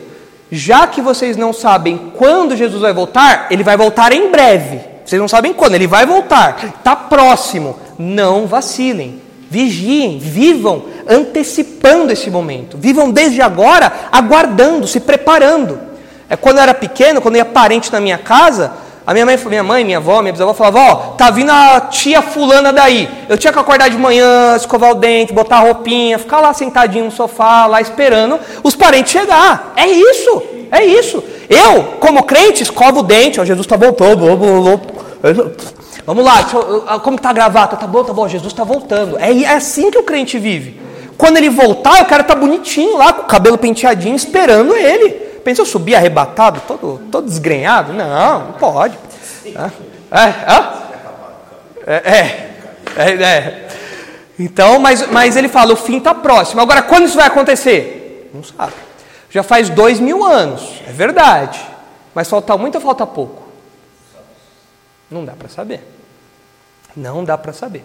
Speaker 1: já que vocês não sabem quando Jesus vai voltar, ele vai voltar em breve. Vocês não sabem quando, ele vai voltar. Está próximo. Não vacilem. Vigiem, vivam antecipando esse momento. Vivam desde agora aguardando, se preparando. É quando eu era pequeno, quando ia parente na minha casa, a minha mãe, minha mãe, minha avó, minha bisavó falava: "Ó, oh, tá vindo a tia fulana daí". Eu tinha que acordar de manhã, escovar o dente, botar a roupinha, ficar lá sentadinho no sofá, lá esperando os parentes chegar. É isso. É isso. Eu, como crente, escovo o dente, ó, Jesus está voltando. Vamos lá, eu, como está a gravata? Tá bom, tá bom, Jesus está voltando. É, é assim que o crente vive. Quando ele voltar, o cara tá bonitinho lá, com o cabelo penteadinho, esperando ele. Pensa eu subir arrebatado, todo, todo desgrenhado? Não, não pode. É, é, é, é, é. Então, mas, mas ele fala, o fim está próximo. Agora, quando isso vai acontecer? Não sabe. Já faz dois mil anos, é verdade. Mas falta muito ou falta pouco? Não dá para saber. Não dá para saber.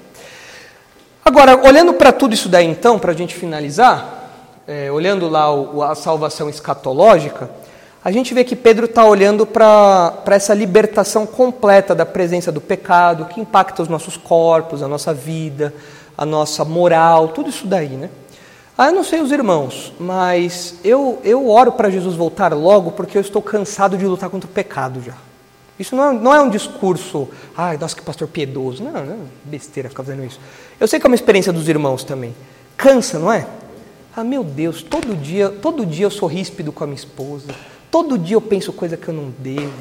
Speaker 1: Agora, olhando para tudo isso daí, então, para a gente finalizar, é, olhando lá o, a salvação escatológica, a gente vê que Pedro está olhando para essa libertação completa da presença do pecado, que impacta os nossos corpos, a nossa vida, a nossa moral, tudo isso daí, né? Ah, eu não sei os irmãos, mas eu, eu oro para Jesus voltar logo porque eu estou cansado de lutar contra o pecado já. Isso não é, não é um discurso, ai, nossa, que pastor piedoso. Não, não é besteira ficar fazendo isso. Eu sei que é uma experiência dos irmãos também. Cansa, não é? Ah, meu Deus, todo dia, todo dia eu sou ríspido com a minha esposa. Todo dia eu penso coisa que eu não devo.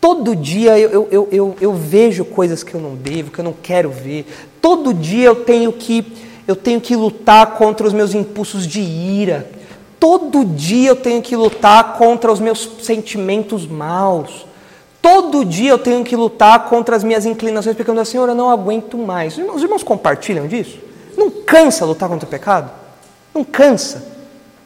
Speaker 1: Todo dia eu, eu, eu, eu, vejo coisas que eu não devo, que eu não quero ver. Todo dia eu tenho que eu tenho que lutar contra os meus impulsos de ira. Todo dia eu tenho que lutar contra os meus sentimentos maus. Todo dia eu tenho que lutar contra as minhas inclinações, porque eu Senhor, eu não aguento mais. Os irmãos compartilham disso? Não cansa lutar contra o pecado? Não cansa.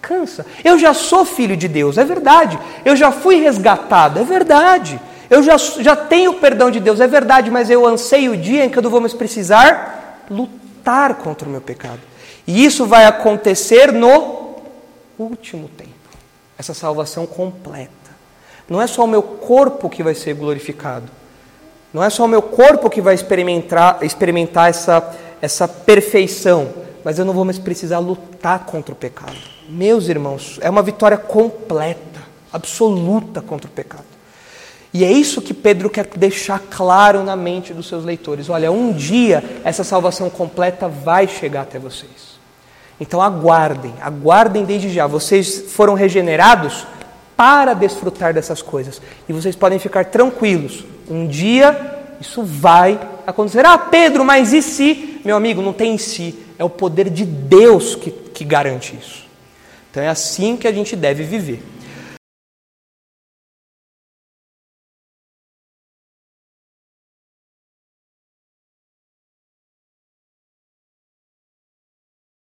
Speaker 1: Cansa. Eu já sou filho de Deus, é verdade. Eu já fui resgatado, é verdade. Eu já, já tenho perdão de Deus, é verdade, mas eu anseio o dia em que eu não vou mais precisar lutar contra o meu pecado. E isso vai acontecer no último tempo. Essa salvação completa. Não é só o meu corpo que vai ser glorificado. Não é só o meu corpo que vai experimentar, experimentar essa, essa perfeição, mas eu não vou mais precisar lutar contra o pecado. Meus irmãos, é uma vitória completa, absoluta contra o pecado. E é isso que Pedro quer deixar claro na mente dos seus leitores. Olha, um dia essa salvação completa vai chegar até vocês. Então aguardem, aguardem desde já. Vocês foram regenerados para desfrutar dessas coisas. E vocês podem ficar tranquilos. Um dia isso vai acontecer. Ah, Pedro, mas e se? Meu amigo, não tem em si. É o poder de Deus que, que garante isso. Então é assim que a gente deve viver.